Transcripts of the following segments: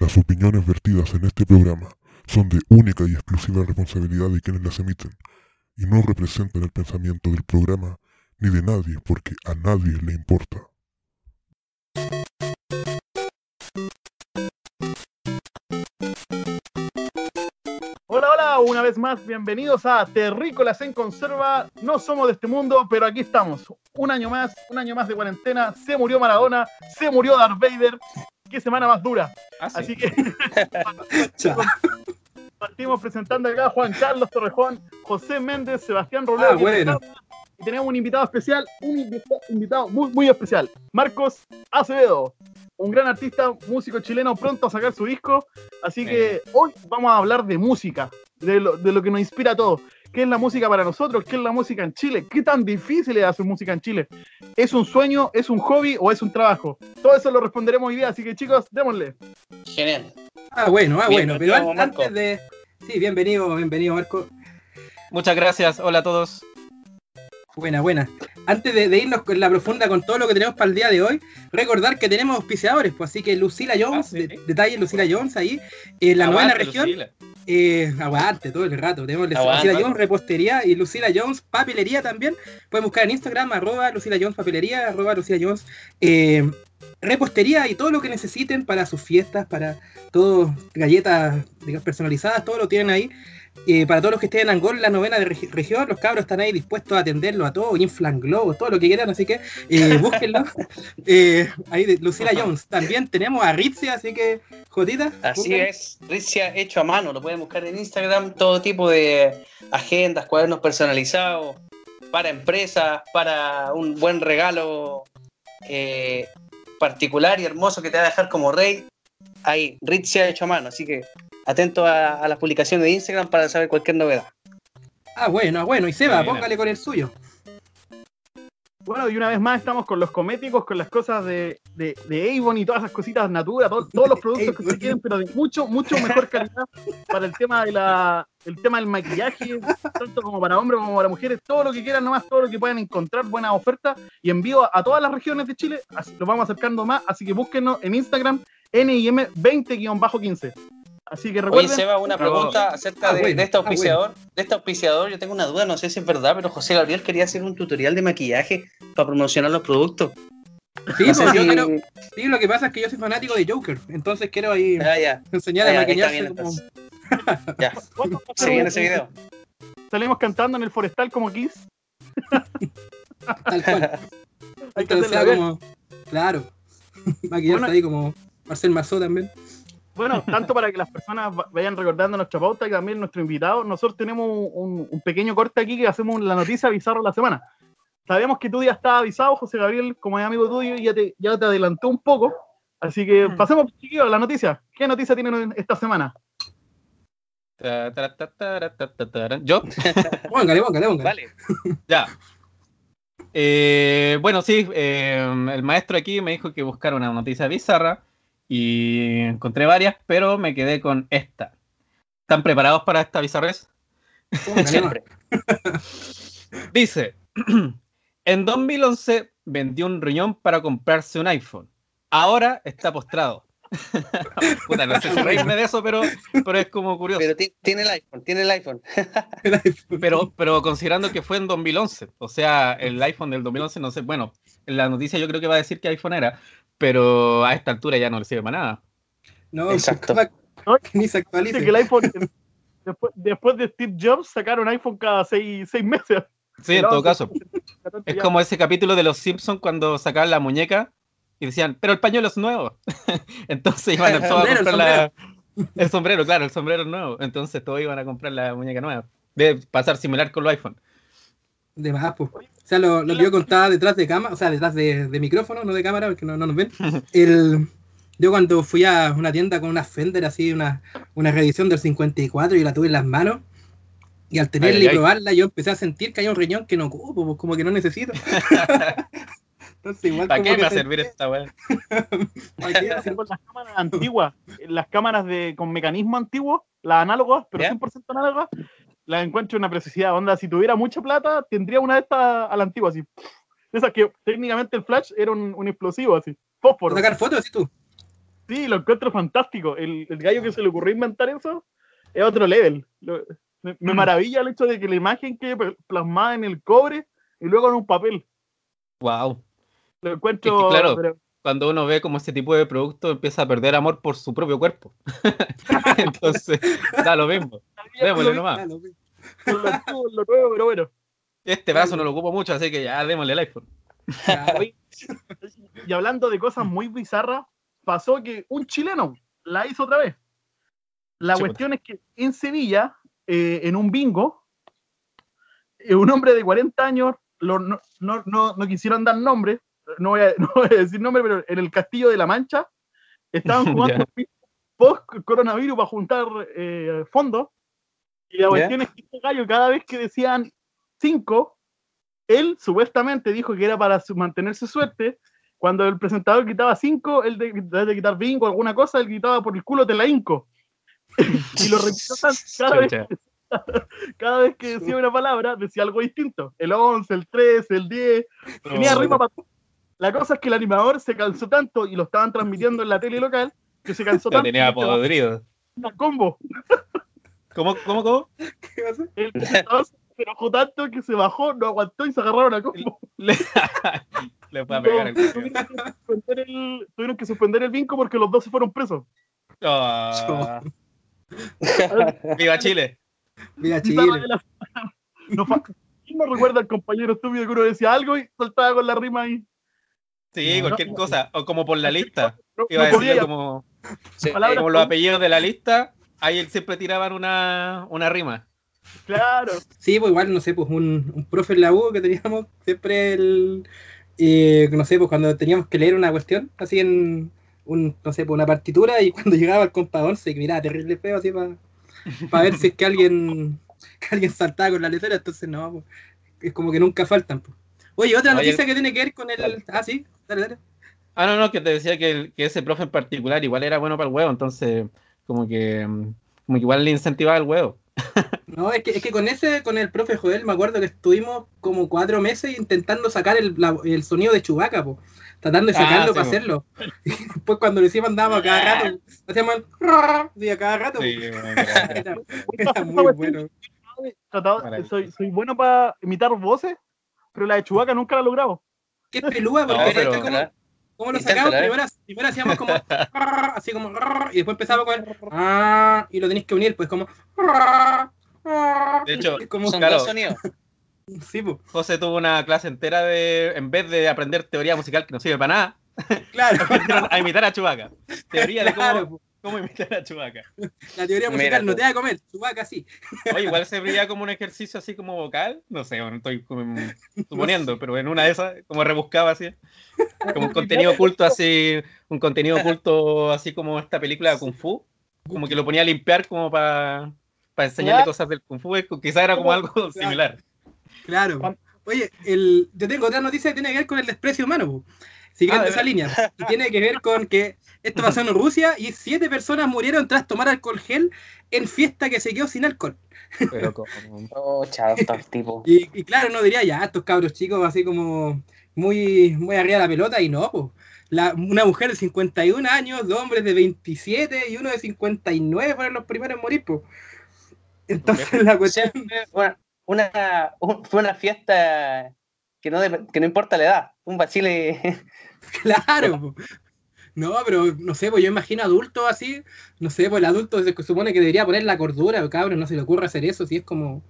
Las opiniones vertidas en este programa son de única y exclusiva responsabilidad de quienes las emiten y no representan el pensamiento del programa ni de nadie porque a nadie le importa. Hola, hola, una vez más, bienvenidos a Terrícolas en Conserva. No somos de este mundo, pero aquí estamos. Un año más, un año más de cuarentena. Se murió Maradona, se murió Darth Vader. Qué semana más dura. Ah, sí. Así que partimos presentando acá a Juan Carlos Torrejón, José Méndez, Sebastián. Ah, bueno. Y tenemos un invitado especial, un invita- invitado muy, muy especial, Marcos Acevedo, un gran artista, músico chileno, pronto a sacar su disco. Así que hoy vamos a hablar de música, de lo, de lo que nos inspira a todos. ¿Qué es la música para nosotros? ¿Qué es la música en Chile? ¿Qué tan difícil es hacer música en Chile? ¿Es un sueño? ¿Es un hobby? ¿O es un trabajo? Todo eso lo responderemos hoy día, así que chicos, démosle. Genial. Ah, bueno, ah, bueno. Pero Bienvenido, an- Marco. antes de. Sí, bienvenido, bienvenido, Marco. Muchas gracias. Hola a todos. Buena, buena. Antes de, de irnos con la profunda con todo lo que tenemos para el día de hoy, recordar que tenemos auspiciadores, pues así que Lucila Jones, Ah, sí. de- detalle Lucila Jones ahí, en la novena región, Lucila. Eh, aguante todo el rato, tenemos Lucila. Jones repostería y Lucila Jones papelería también, pueden buscar en Instagram, arroba Lucila Jones papelería, arroba Lucila Jones eh, repostería y todo lo que necesiten para sus fiestas, para todo, galletas digamos, personalizadas, todo lo tienen ahí. Eh, para todos los que estén en Angol, la novena de regi- región, los cabros están ahí dispuestos a atenderlo a todo, inflan globos, todo lo que quieran, así que eh, búsquenlo. Eh, ahí de Lucila Jones. También tenemos a Ritzia, así que, Jotita. Así búsquenlo. es. Ricia hecho a mano. Lo pueden buscar en Instagram. Todo tipo de agendas, cuadernos personalizados. Para empresas, para un buen regalo eh, particular y hermoso que te va a dejar como rey. Ahí, Ritzia hecho a mano. Así que atento a, a las publicaciones de Instagram para saber cualquier novedad. Ah, bueno, ah, bueno. Y Seba, póngale con el suyo. Bueno, y una vez más estamos con los cosméticos, con las cosas de, de, de Avon y todas esas cositas Natura, todo- todos los productos que se quieren, pero de mucho, mucho mejor calidad para el tema de la, el tema del maquillaje, tanto como para hombres como para mujeres, todo lo que quieran nomás, todo lo que puedan encontrar, buenas ofertas, y envío a, a todas las regiones de Chile, así los vamos acercando más, así que búsquenos en Instagram, NIM20-15. Así que Oye, Seba, una pregunta acerca Ah, de, bueno, de este ah, auspiciador. De este auspiciador, yo tengo una duda, no sé si es verdad, pero José Gabriel quería hacer un tutorial de maquillaje para promocionar los productos. Sí, No sé pues, yo si- quiero- sí, lo que pasa es que yo soy fanático de Joker, entonces quiero ahí Ah, ya, enseñar Ah, a maquillarse bien, como- ya. ¿cuándo va a ser Se viene un- ese video. Salimos cantando en el forestal como Kiss. tal cual. Hay que Entonces hacerlo sea bien. como, claro, maquillarse Bueno. ahí como Marcel Marceau también. Bueno, tanto para que las personas va- vayan recordando nuestra pauta y también nuestro invitado, nosotros tenemos un, un pequeño corte aquí que hacemos la noticia bizarro de la semana. Sabemos que tú ya estás avisado, José Gabriel, como es amigo tuyo, y ya te, ya te adelantó un poco. Así que pasemos, chiquillos, a la noticia. ¿Qué noticia tienen esta semana? ¿Yo? Póngale, póngale, póngale. Vale. Ya. Eh, bueno, sí, eh, el maestro aquí me dijo que buscara una noticia bizarra y encontré varias, pero me quedé con esta. ¿Están preparados para esta bizarrez? Siempre. Dice, en 2011 vendió un riñón para comprarse un iPhone. Ahora está postrado. Puta, no sé si reírme de eso, pero, pero es como curioso. Pero ti- tiene el iPhone, tiene el iPhone. Pero, pero considerando que fue en 2011, o sea, el iPhone del 2011, no sé, bueno, en la noticia yo creo que va a decir que iPhone era, pero a esta altura ya no le sirve para nada. No, Exacto. No, que ni se Dice actualice. que el iPhone, después, después de Steve Jobs, sacaron iPhone cada seis, seis meses. Sí, en todo caso. Es como ese capítulo de Los Simpsons cuando sacaban la muñeca y decían, pero el pañuelo es nuevo. Entonces iban a El todos a sombrero, el comprar la... El sombrero, claro, el sombrero es nuevo. Entonces todos iban a comprar la muñeca nueva. Debe pasar similar con los iPhone. De más, pues. O sea, lo, lo que yo contaba detrás de cámara, o sea, detrás de, de micrófono, no de cámara, porque no, no nos ven. El, yo cuando fui a una tienda con una Fender, así, una, una reedición del 54 y la tuve en las manos, y al tenerla Ay, y ay. probarla, yo empecé a sentir que hay un riñón que no ocupo, pues, como que no necesito. Entonces, igual ¿Para qué me va a se- servir esta weá? ¿para qué? Así con las cámaras antiguas, las cámaras de, con mecanismo antiguo, las análogas, pero ¿Ya? 100% análogas, las encuentro una preciosidad. Onda, si tuviera mucha plata, tendría una de estas a la antigua, así. De esas que técnicamente el flash era un, un explosivo, así. Fósforo. sacar fotos así tú. Sí, lo encuentro fantástico. El, el gallo que se le ocurrió inventar eso es otro level. Lo- me, me maravilla el hecho de que la imagen quede pl- plasmada en el cobre y luego en un papel. Wow. Lo encuentro. claro. pero- Cuando uno ve como ese tipo de producto empieza a perder amor por su propio cuerpo. Entonces, da lo mismo. Démosle nomás. Lo- con lo nuevo, pero bueno. Este brazo no lo ocupo mucho, así que ya démosle el iPhone. y hablando de cosas muy bizarras, pasó que un chileno la hizo otra vez. La cuestión es que en Sevilla, eh, en un bingo, eh, un hombre de 40 años, lo- no, no, no, no quisieron dar nombre, no voy, a, no voy a decir nombre, pero en el Castillo de la Mancha estaban jugando post coronavirus para juntar eh, fondos. Y la Ya. cuestión es que este gallo, cada vez que decían 5, él supuestamente dijo que era para mantener su suerte. Cuando el presentador quitaba 5, él de, de quitar bingo o alguna cosa, él gritaba por el culo te la inco. y lo repitió cada vez, cada vez que decía una palabra, decía algo distinto. El 11, el 13, el 10, tenía rima para todo. La cosa es que el animador se cansó tanto y lo estaban transmitiendo en la tele local que se cansó Lo tanto tenía podrido. una combo. ¿Cómo, cómo, cómo? ¿Qué pasa? El presentador se enojó tanto que se bajó, no aguantó y se agarraron a combo. Le, le fue a pegar el No, tuvieron, que suspender el, tuvieron que suspender el vinco porque los dos se fueron presos. Ah, ¡Viva Chile! Bizarra Chile. No fa- ¿Quién no recuerda al compañero estúpido que uno decía algo y saltaba con la rima ahí? Sí, No, cualquier no. cosa. O como por la lista. No, Iba a decirlo como, Sí, como los apellidos de la lista. Ahí siempre tiraban una, una rima. claro. Sí, pues igual, no sé, pues un, un profe en la U que teníamos siempre el. eh, no sé, pues cuando teníamos que leer una cuestión, así en. Un, no sé, pues una partitura y cuando llegaba el compa 11, que miraba terrible feo, así para ver si es que alguien que alguien saltaba con la letra, entonces no, pues, es como que nunca faltan. Pues. Oye, otra Oye, noticia que tiene que ver con el. dale. Ah, sí, dale, dale. Ah, no, no, que te decía que, el- que ese profe en particular igual era bueno para el huevo, entonces como que, como que igual le incentivaba el huevo. No, es que, es que con ese, con el profe Joel, me acuerdo que estuvimos como cuatro meses intentando sacar el, la- el sonido de Chubaca, po, tratando de Ah, sacarlo sí, para po. hacerlo. Y después cuando lo hicimos andábamos a cada rato, hacíamos el sí, a cada rato. po. Era, era muy bueno. Soy, soy bueno para imitar voces, pero la de Chubaca nunca la he logrado. Qué pelúa, porque No, era pero- como, como lo sacamos, ¿eh? primero, primero hacíamos como así como y después empezaba con el ah, y lo tenéis que unir, pues como De hecho, como, Son claro. dos sonidos. sí, po, José tuvo una clase entera de, en vez de aprender teoría musical que no sirve para nada, claro, a imitar a Chubaca. Teoría de cómo, po. Cómo imitar a Chubaca. la teoría Mira musical no te va a comer, Chubaca sí. Oye, igual se veía como un ejercicio así como vocal, no sé, bueno, estoy como suponiendo, pero en una de esas, como rebuscaba así, como un contenido oculto así, un contenido oculto así como esta película de Kung Fu, como que lo ponía a limpiar como para enseñarle Ya. cosas del Kung Fu, quizás era como algo similar. Claro. Oye, el, yo tengo otra noticia que tiene que ver con el desprecio humano. Siguiendo Ah, esa línea. Y tiene que ver con que esto pasó en Rusia y siete personas murieron tras tomar alcohol gel en fiesta que se quedó sin alcohol. Pero como... Oh, chao, estos tipos. Y, y claro, no diría ya, estos cabros chicos así como muy, muy arriba de la pelota y no, po. La, una mujer de 51 años, dos hombres de 27 y uno de 59 fueron los primeros en morir, po. Entonces la cuestión... fue una, un- fue una fiesta que no, que no importa la edad. Un vacile. Claro. po. No, pero no sé, pues yo imagino adultos así, no sé, pues el adulto se supone que debería poner la cordura, cabrón, no se le ocurre hacer eso, si es como,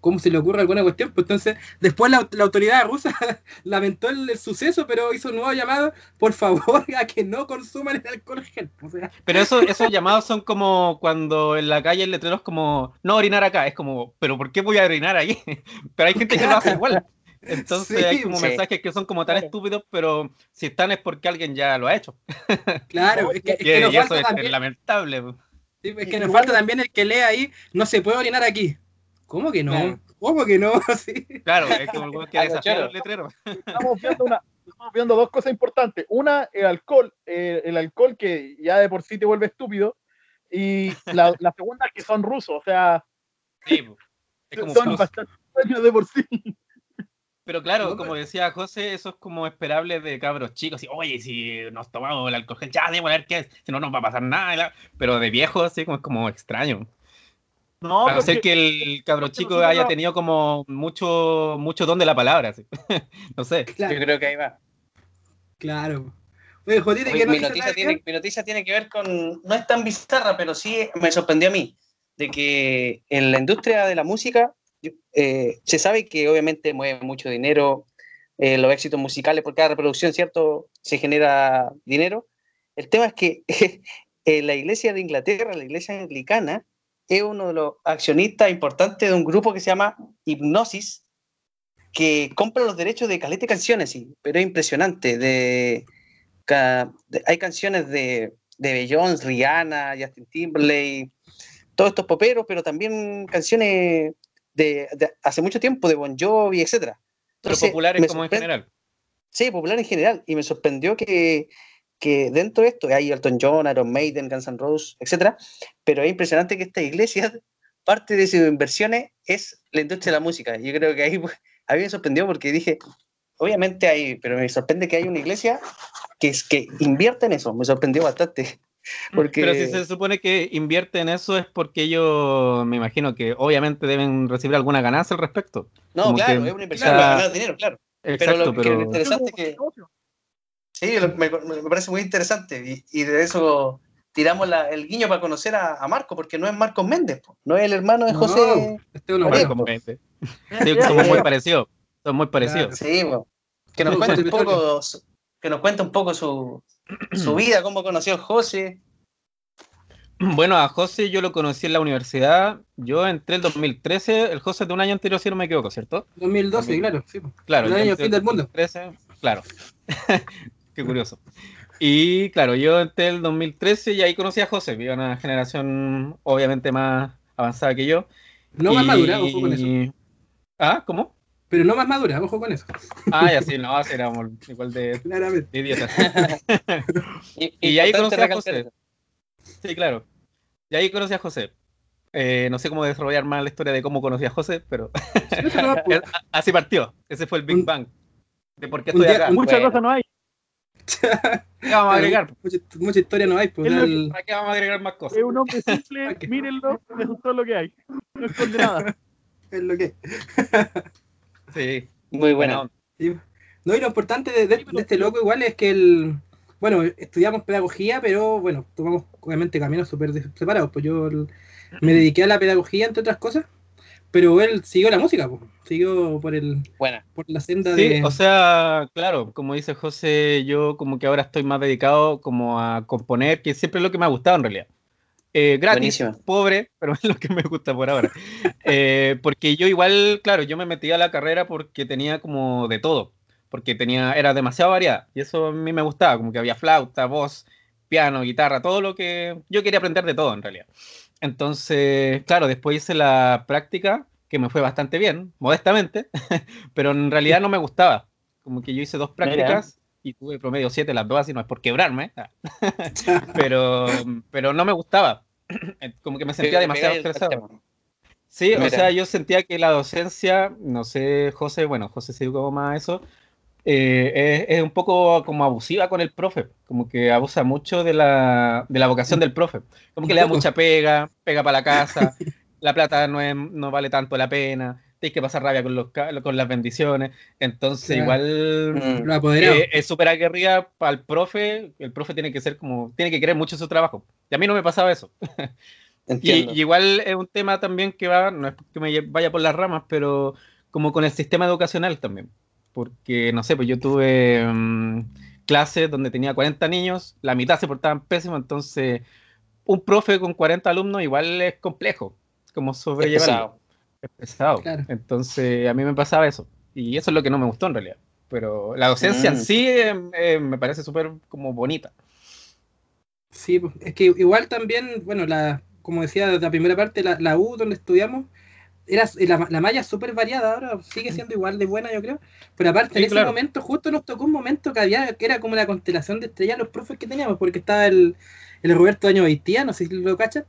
¿cómo se le ocurre alguna cuestión? Pues entonces, después la, la autoridad rusa lamentó el, el suceso, pero hizo un nuevo llamado, por favor, a que no consuman el alcohol gel. O sea, Pero eso, esos llamados son como cuando en la calle el letrero es como, no orinar acá, es como, pero ¿por qué voy a orinar ahí? Pero hay gente que lo hace igual. Entonces Sí, hay como sí. mensajes que son como tan Claro. estúpidos, pero si están es porque alguien ya lo ha hecho. claro, es que, es Y, que nos y eso falta es, lamentable. sí, es que nos falta también el que lee ahí, no se puede orinar aquí. ¿Cómo que no? Claro. ¿Cómo que no? Sí. Claro, es como el que desafía los letreros. Estamos viendo, una, estamos viendo dos cosas importantes. Una, el alcohol, eh, el alcohol que ya de por sí te vuelve estúpido. Y la, la segunda, que son rusos, o sea, Sí, es como son plus. bastante dueños de por sí. Pero claro, No, como pero- decía José, eso es como esperable de cabros chicos. Y, Oye, si nos tomamos el alcohol, gel, ya, a ver qué es. Si no, nos va a pasar nada. Pero de viejos, así como es como extraño. No, a no pero ser que el cabro chico nosotros haya tenido como mucho, mucho don de la palabra. así. no sé. Claro, Yo creo que ahí va. claro. Oye, Mi, ¿qué mi noticia tiene, mi noticia tiene que ver con. No es tan bizarra, pero sí me sorprendió a mí. De que en la industria de la música eh, se sabe que obviamente mueve mucho dinero. eh, los éxitos musicales, por cada reproducción, ¿cierto? Se genera dinero. El tema es que eh, la iglesia de Inglaterra, la iglesia anglicana, es uno de los accionistas importantes de un grupo que se llama Hipnosis, que compra los derechos de caleta de canciones, sí, pero es impresionante. De, hay canciones de, de Beyoncé, Rihanna, Justin Timberlake, todos estos poperos, pero también canciones de, de hace mucho tiempo, de Bon Jovi, etc. Pero Entonces, populares me como en general. Sí, popular en general. Y me sorprendió que, que dentro de esto hay Elton John, Iron Maiden, Guns N' Roses, etc. Pero es impresionante que esta iglesia, parte de sus inversiones es la industria de la música. Yo creo que ahí a mí me sorprendió porque dije, obviamente hay, pero me sorprende que hay una iglesia que, es, que invierte en eso. Me sorprendió bastante. Porque, Pero si se supone que invierte en eso es porque ellos, me imagino que obviamente deben recibir alguna ganancia al respecto. no, como claro, que- es una inversión claro. para ganar dinero, claro. Exacto, lo que pero... interesante que- Sí, lo- me, me parece muy interesante. Y, y de eso tiramos la- el guiño para conocer a, a Marco, porque no es Marcos Méndez, po, no es el hermano de No, José. este es. Marcos Méndez. Sí, somos muy parecidos. Son muy parecidos. Sí, po. que nos Sí, cuente un poco, que nos cuente un poco su, su vida, cómo conoció a José. Bueno, a José yo lo conocí en la universidad. Yo entré el 2013, el José de un año anterior, si no me equivoco, ¿cierto? 2012, claro. Sí. Claro. El año fin del el mundo. 2013, claro. Qué curioso. Y claro, yo entré el 2013 y ahí conocí a José, vi una generación obviamente más avanzada que yo. No más Y- madura, ojo con eso. ¿Ah? ¿Cómo? Pero no más madura, ojo con eso. Ah, ya sí, no, así éramos igual de, Claramente. de idiotas. Y, Y ahí importante conocí a José. Sí, claro. Y ahí conocí a José. Eh, no sé cómo desarrollar más la historia de cómo conocí a José, pero así partió. Ese fue el Big Un- Bang. De por qué estoy día- acá. Muchas Bueno. cosas no hay. ¿Qué vamos a agregar? Mucha, mucha historia no hay, pues. El- ¿Para qué vamos a agregar más cosas? Es un hombre simple, mírenlo, eso es todo lo que hay. No esconde nada. es lo que es. Sí, Muy. Sí. No, y lo importante de, de- de este loco igual es que el, bueno, estudiamos pedagogía, pero bueno, tomamos obviamente caminos súper separados. Pues yo me dediqué a la pedagogía, entre otras cosas, pero él siguió la música, pues, siguió por el Buena. por la senda Sí, de... o sea, claro, como dice José, yo como que ahora estoy más dedicado como a componer, que siempre es lo que me ha gustado en realidad. Eh, gratis, Buenísimo. pobre, pero es lo que me gusta por ahora. Eh, porque yo igual, claro, yo me metí a la carrera porque tenía como de todo, porque tenía, era demasiado variada, y eso a mí me gustaba, como que había flauta, voz, piano, guitarra, todo lo que yo quería aprender de todo en realidad. Entonces, claro, después hice la práctica, que me fue bastante bien, modestamente, pero en realidad no me gustaba. Como que yo hice dos prácticas y tuve promedio 7 las dos, así no es por quebrarme, ah, pero, pero no me gustaba. Como que me sentía demasiado estresado. Sí, o Mira. sea, yo sentía que la docencia, no sé, José, bueno, José se educó más a eso, eh, es, es un poco como abusiva con el profe, como que abusa mucho de la, de la vocación del profe, como que le da mucha pega, pega para la casa, la plata no, es, no vale tanto la pena, tienes que pasar rabia con, los, con las bendiciones, entonces Claro. igual Mm. Eh, es súper aguerrida para el profe, el profe tiene que ser como, tiene que querer mucho su trabajo, y a mí no me pasaba eso. Y, Entiendo. y igual es un tema también que va, no es que me vaya por las ramas, pero como con el sistema educacional también. Porque, no sé, pues yo tuve mm, clases donde tenía 40 niños, la mitad se portaban pésimo, entonces un profe con 40 alumnos igual es complejo, como Es sobrellevarlo. Pesado. Es pesado. Claro. Entonces a mí me pasaba eso. Y eso es lo que no me gustó en realidad. Pero la docencia Mm. en sí eh, eh, me parece súper como bonita. Sí, pues, es que igual también, bueno, la, como decía desde la primera parte, la, la U donde estudiamos, era, la, la malla es súper variada, ahora sigue siendo igual de buena, yo creo. Pero aparte, Sí, en ese claro. momento, justo nos tocó un momento que había, que era como la constelación de estrellas los profes que teníamos, porque estaba el, el Roberto Año Beitía, no sé si lo cachan,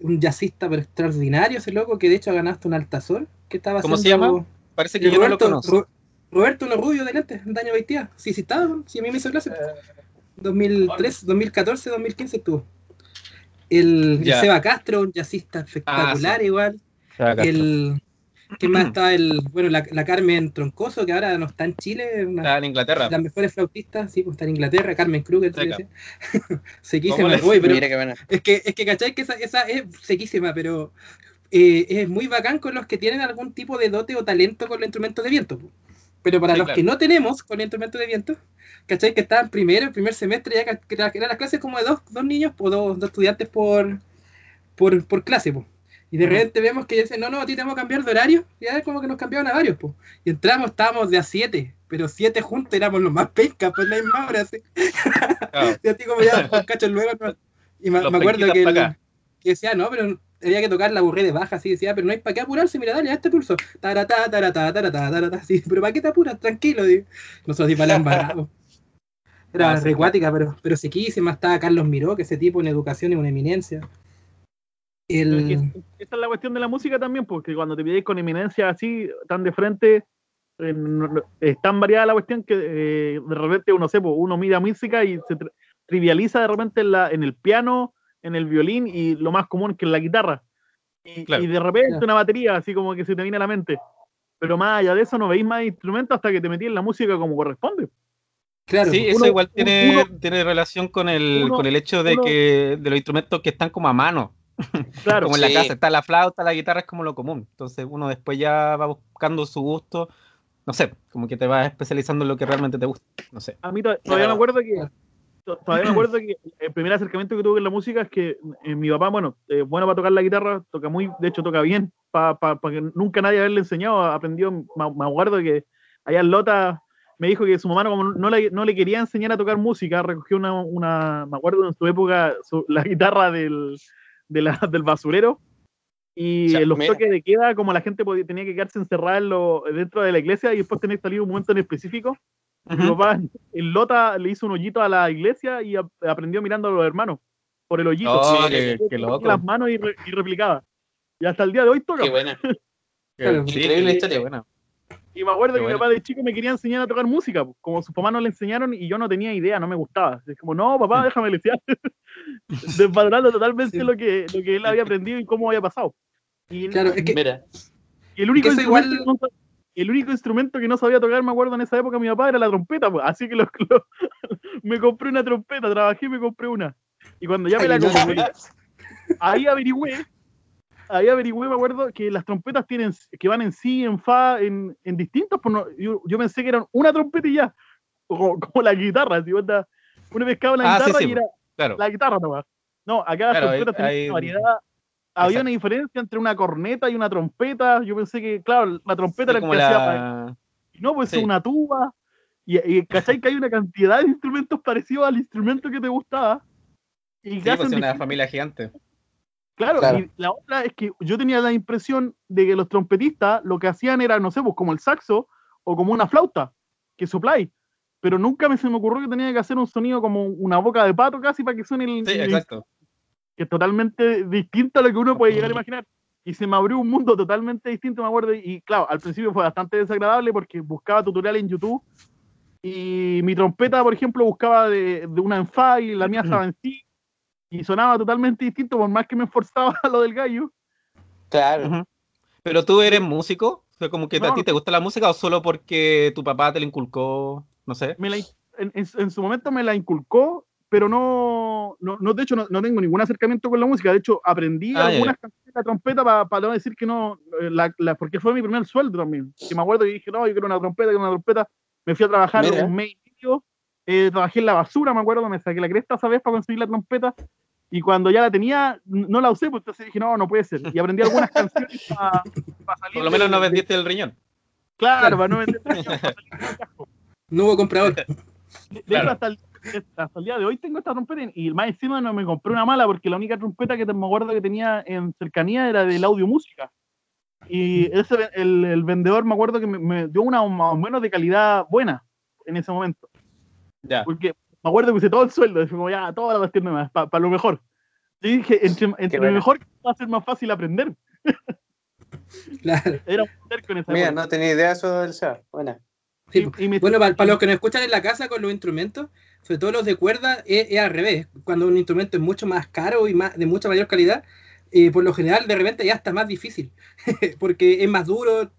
un jazzista pero extraordinario ese loco, que de hecho ha ganado hasta un altazor, que estaba ¿Cómo se haciendo- llama? Parece que el yo no lo Roberto, conozco. Ro- Roberto Uno Rubio delante, Daño Baitía. Sí, sí estaba, sí, a mí me hizo clase. 2003, 2014, 2015 estuvo. El, el. Seba Castro, un jazzista espectacular sí. igual. El, ¿Qué más está? El, bueno, la, la Carmen Troncoso, que ahora no está en Chile, una Está en Inglaterra. de las mejores flautistas, sí, pues está en Inglaterra, Carmen Kruger. Sequísima, ¿Cómo le- uy, pero Mira qué buena. es que, es que, ¿cachai? Que esa, esa es sequísima, pero eh, es muy bacán con los que tienen algún tipo de dote o talento con los instrumentos de viento. Pero para Sí, los claro. que no tenemos con los instrumentos de viento, ¿cachai? Que estaban primero, el primer semestre, ya que, que que eran las clases como de dos, dos niños o dos, dos estudiantes por, por, por clase, po. Y de repente vemos que dicen, no, no, a ti te vamos a cambiar de horario. Y ya es como que nos cambiaban a varios, po. Y entramos, estábamos de a siete, pero siete juntos éramos los más pencas, pues la misma hora, así. Claro. Y así como ya, pues, cacho, luego. no. Y me, acuerdo que, el- que decía, no, pero había que tocar la burré de baja, así decía, pero no hay para qué apurarse, mira, dale a este pulso. Taratá, taratá, taratá, taratá, así, pero ¿para qué te apuras? Tranquilo, digo. Nosotros para la embarrada. Era recuática, pero, pero sequísima. Estaba Carlos Miró, que ese tipo en educación es una eminencia. El... esa es la cuestión de la música también, porque cuando te pides con eminencia así, tan de frente, eh, es tan variada la cuestión que eh, de repente uno, sé, pues, uno mira música y se tri- trivializa de repente en, la, en el piano, en el violín y lo más común que es la guitarra. Y, Claro. y de repente Claro. una batería, así como que se te viene a la mente. Pero más allá de eso no veis más instrumentos hasta que te metí en la música como corresponde. Claro, Sí, eso uno- igual tiene, uno- tiene relación con el, uno- con el hecho de uno- que de los instrumentos que están como a mano, Claro, como en la casa está la flauta, la guitarra es como lo común. Entonces uno después ya va buscando su gusto, no sé, como que te vas especializando en lo que realmente te gusta, no sé. a mí to- todavía me acuerdo que to- todavía me acuerdo que el primer acercamiento que tuve con la música es que eh, mi papá, bueno, es bueno para tocar la guitarra, toca muy, de hecho toca bien, para que nunca nadie haberle enseñado, aprendió, me, me acuerdo que allá en Lota me dijo que su mamá no, como no, le, no le quería enseñar a tocar música, recogió una, una me acuerdo en su época, su- la guitarra del, de la- del basurero. Y Ya, en los mira. toques de queda, como la gente podía, tenía que quedarse encerrada en lo- dentro de la iglesia y después tenía que salir un momento en específico, mi Ujú. papá en Lota le hizo un hoyito a la iglesia y ap- aprendió mirando a los hermanos por el hoyito. Oh, Sí, qué, Ponía qué loco. las manos y, re- y replicaba. Y hasta el día de hoy toca. Qué buena. Increíble historia. buena. Y me acuerdo Qué que mi bueno. papá de chico me quería enseñar a tocar música. Como sus papás no le enseñaron y yo no tenía idea, no me gustaba. Es como, no, papá, déjame lesear. Desvalorando totalmente Sí. lo, que, lo que él había aprendido y cómo había pasado. Y, Claro, es que Mira. y el único instrumento igual- que no el único instrumento que no sabía tocar, me acuerdo en esa época, mi papá era la trompeta, pues. así que lo- lo- me compré una trompeta, trabajé y me compré una. Y cuando ya me la compré, ahí averigüé, ahí averigüé, me acuerdo, que las trompetas tienen, que van en sí, en fa, en, en distintos, pues no- yo, yo pensé que eran una trompeta y ya, como, como la guitarra, así, onda, uno pescaba la Ah, guitarra sí, y era Claro. la guitarra nomás. No, acá las Claro, hay- trompetas tenían hay- una variedad. Había Exacto. una diferencia entre una corneta y una trompeta. Yo pensé que, claro, la trompeta era como que hacía. la... No, pues es una tuba. Y, y ¿cachai? Que hay una cantidad de instrumentos parecidos al instrumento que te gustaba. Y Sí, pues, es una familia gigante. Claro, Claro. y la otra es que yo tenía la impresión de que los trompetistas lo que hacían era, no sé, pues como el saxo o como una flauta que sopláis. Pero nunca me, se me ocurrió que tenía que hacer un sonido como una boca de pato casi para que suene el, Sí, el exacto. que es totalmente distinto a lo que uno puede llegar a imaginar. Y se me abrió un mundo totalmente distinto, me acuerdo. Y claro, al principio fue bastante desagradable porque buscaba tutoriales en YouTube y mi trompeta, por ejemplo, buscaba de, de una en fa y la mía estaba en si y sonaba totalmente distinto por más que me esforzaba a lo del gallo. Claro. Pero tú eres músico, o sea, como que a ti te gusta la música o solo porque tu papá te la inculcó, no sé. Me la en, en- en su momento me la inculcó, pero no, no, no, de hecho, no, no tengo ningún acercamiento con la música. De hecho, aprendí Ah, algunas canciones de la trompeta para no decir que no, eh, la, la- porque fue mi primer sueldo también. Que me acuerdo que dije, no, yo quiero una trompeta, quiero una trompeta. Me fui a trabajar Mira. un mes y medio, eh, trabajé en la basura, me acuerdo, me saqué la cresta esa vez para conseguir la trompeta. Y cuando ya la tenía, no la usé, pues entonces dije, no, no puede ser. Y aprendí algunas canciones para salir. Por lo menos de- no de- vendiste el riñón. Claro, para no vender. para salir del casco. no hubo comprador. De hecho, Claro. hasta el, hasta el día de hoy tengo esta trompeta y más encima no me compré una mala porque la única trompeta que te- me acuerdo que tenía en cercanía era del audio música. Y ese, el, el vendedor me acuerdo que me, me dio una más o menos de calidad buena en ese momento. Ya. Porque me acuerdo que usé todo el sueldo, como ya, toda la cuestión nomás, para lo mejor. Y dije, entre, entre lo mejor va a ser más fácil aprender. Claro. Era un terco en esa Mira, época. no tenía idea eso del SEA. Buena. Sí, Y- y me- Bueno, para, los que nos escuchan en la casa con los instrumentos, sobre todo los de cuerda, es, es al revés. Cuando un instrumento es mucho más caro y más de mucha mayor calidad, eh, por lo general de repente ya está más difícil, porque es más duro,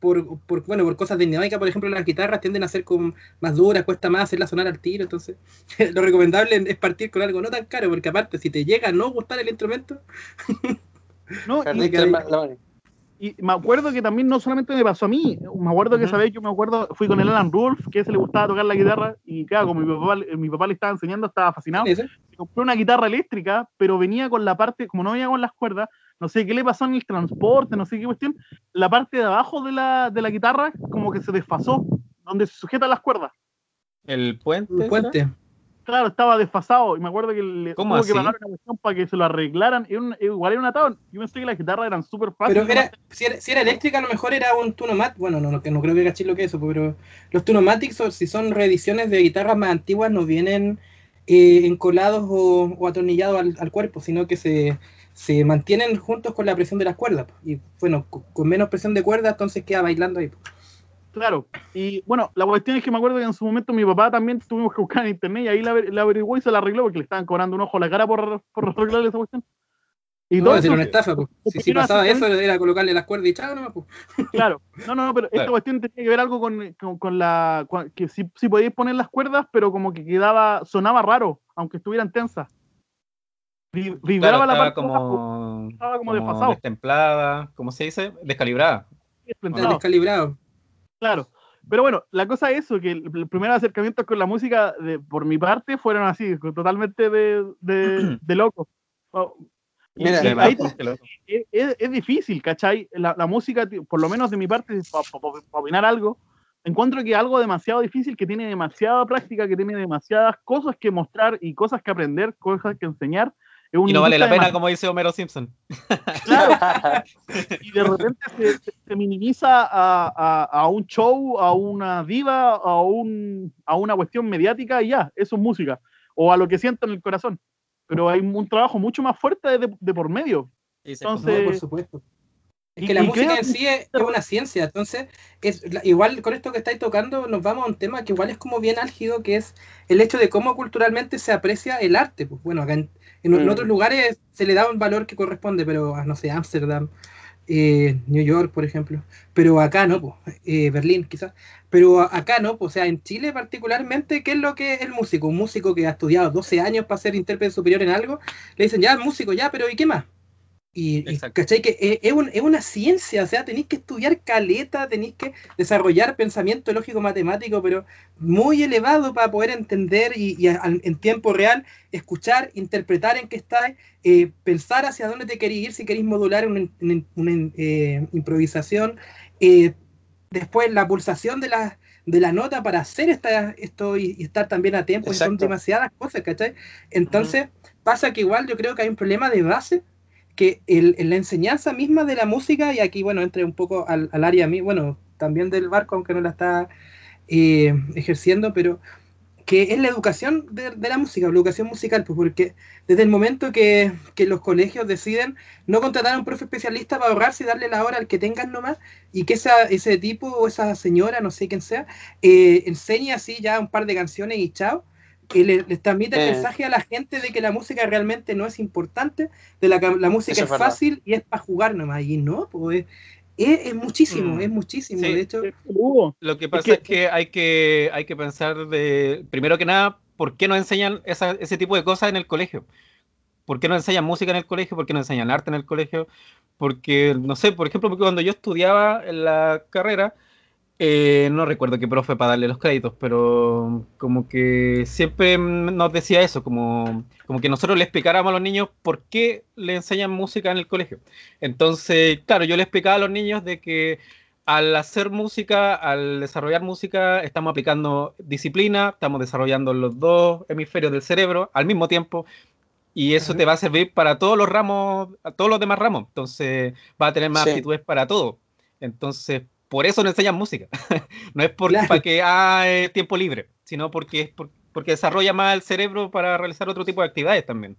por, por, bueno, por cosas de dinámica, por ejemplo, las guitarras tienden a ser como más duras, cuesta más hacerlas sonar al tiro, entonces lo recomendable es partir con algo no tan caro, porque aparte, si te llega a no gustar el instrumento, no, y- Y me acuerdo que también no solamente me pasó a mí, me acuerdo que Ujú. esa vez yo me acuerdo, fui con el Alan Rolf, que se le gustaba tocar la guitarra, y claro, como mi papá, mi papá le estaba enseñando, estaba fascinado. Se compró una guitarra eléctrica, pero venía con la parte, como no venía con las cuerdas, no sé qué le pasó en el transporte, no sé qué cuestión, la parte de abajo de la, de la guitarra como que se desfasó, donde se sujetan las cuerdas. El puente. ¿será? puente. Claro, estaba desfasado, y me acuerdo que le ¿Cómo tuvo que pagar una cuestión para que se lo arreglaran, era un- igual era un atado, yo pensé que las guitarras eran súper Pero fáciles. era, si, era, si era eléctrica, a lo mejor era un Tunomat. Bueno, no, no, que no creo que cachis lo que es eso, pero los Tunomatics, o si son reediciones de guitarras más antiguas, no vienen eh, encolados o, o atornillados al, al cuerpo, sino que se, se mantienen juntos con la presión de las cuerdas. Y bueno, co- con, menos presión de cuerdas, entonces queda bailando ahí. Claro, y bueno, la cuestión es que me acuerdo que en su momento mi papá también tuvimos que buscar en internet y ahí la, la averiguó y se la arregló porque le estaban cobrando un ojo a la cara por, por arreglarle esa cuestión. Y No, todo una estafa. po. Si, si pasaba eso, era colocarle las cuerdas y chao nomás. po. claro, no, no, no, pero esta Claro. cuestión tenía que ver algo con, con, con la, con- que sí, sí podíais poner las cuerdas, pero como que quedaba, sonaba raro, aunque estuvieran tensas. Vi- Claro, Vibraba la estaba parte de como, estaba como como desfasado. destemplada, ¿cómo se dice? Descalibrada. Desplantado. descalibrado. Claro. Pero bueno, la cosa es eso, que el, el primer acercamiento con la música, de, por mi parte, fueron así, totalmente de, de, de loco. Oh, Mira, y Además, ahí es, es- es difícil, ¿cachai? La, la música, por lo menos de mi parte, para opinar algo, encuentro que algo demasiado difícil, que tiene demasiada práctica, que tiene demasiadas cosas que mostrar y cosas que aprender, cosas que enseñar. Es Y no vale la pena, como dice Homero Simpson. Claro, y de repente se, se- se minimiza a, a- a un show, a una diva, a, un, a una cuestión mediática y ya, eso es música, o a lo que siento en el corazón. Pero hay un trabajo mucho más fuerte de, de por medio. Y se- Entonces- No, por supuesto. Es que la música en sí es, es una ciencia, entonces es igual con esto que estáis tocando nos vamos a un tema que igual es como bien álgido, que es el hecho de cómo culturalmente se aprecia el arte. Pues bueno, acá en, en- en Mm. otros lugares se le da un valor que corresponde, pero ah, no sé, Ámsterdam, eh, New York, por ejemplo, pero acá no, pues, eh, Berlín quizás, pero acá no, pues, o sea, en Chile particularmente, ¿qué es lo que es el músico? Un músico que ha estudiado 12 años para ser intérprete superior en algo, le dicen, ya, músico, ya, pero ¿y qué más? Y, y. ¿cachai? Que es, es un- es una ciencia, o sea, tenéis que estudiar caleta, tenéis que desarrollar pensamiento lógico matemático, pero muy elevado para poder entender y, y a- en tiempo real escuchar, interpretar en qué estáis, eh, pensar hacia dónde te queréis ir si queréis modular una, una- una, eh, improvisación, eh, después la pulsación de la, de la nota para hacer esta, esto y, y estar también a tiempo, y son demasiadas cosas, ¿cachai? Entonces pasa que igual yo creo que hay un problema de base que en la enseñanza misma de la música, y aquí, bueno, entre un poco al, al área bueno, también del barco, aunque no la está eh, ejerciendo, pero que es la educación de, de la música, la educación musical, pues porque desde el momento que, que los colegios deciden no contratar a un profe especialista para ahorrarse y darle la hora al que tengan nomás, y que esa, ese tipo o esa señora, no sé quién sea, eh, enseñe así ya un par de canciones y chao, que le- les transmite el Eh. mensaje a la gente de que la música realmente no es importante, de la, que la música Eso es, fácil y es para jugar nomás, y no, pues es, es- muchísimo, Mm. es muchísimo, Sí. de hecho, Hugo, Lo que Es pasa que- es que, hay que hay que pensar de, primero que nada, ¿por qué no enseñan esa- ese tipo de cosas en el colegio? ¿Por qué no enseñan música en el colegio? ¿Por qué no enseñan arte en el colegio? Porque, no sé, por ejemplo, porque cuando yo estudiaba en la carrera, eh, no recuerdo qué profe para darle los créditos, pero como que siempre nos decía eso, como, como que nosotros le explicáramos a los niños por qué le enseñan música en el colegio. Entonces, claro, yo le explicaba a los niños de que al hacer música, al desarrollar música, estamos aplicando disciplina, estamos desarrollando los dos hemisferios del cerebro al mismo tiempo, y eso te va a servir para todos los ramos, a todos los demás ramos. Entonces, va a tener más Sí. aptitudes para todo. Entonces, por eso nos enseñan música. no es por, Claro. para que ah, es tiempo libre, sino porque es por- porque desarrolla más el cerebro para realizar otro tipo de actividades también.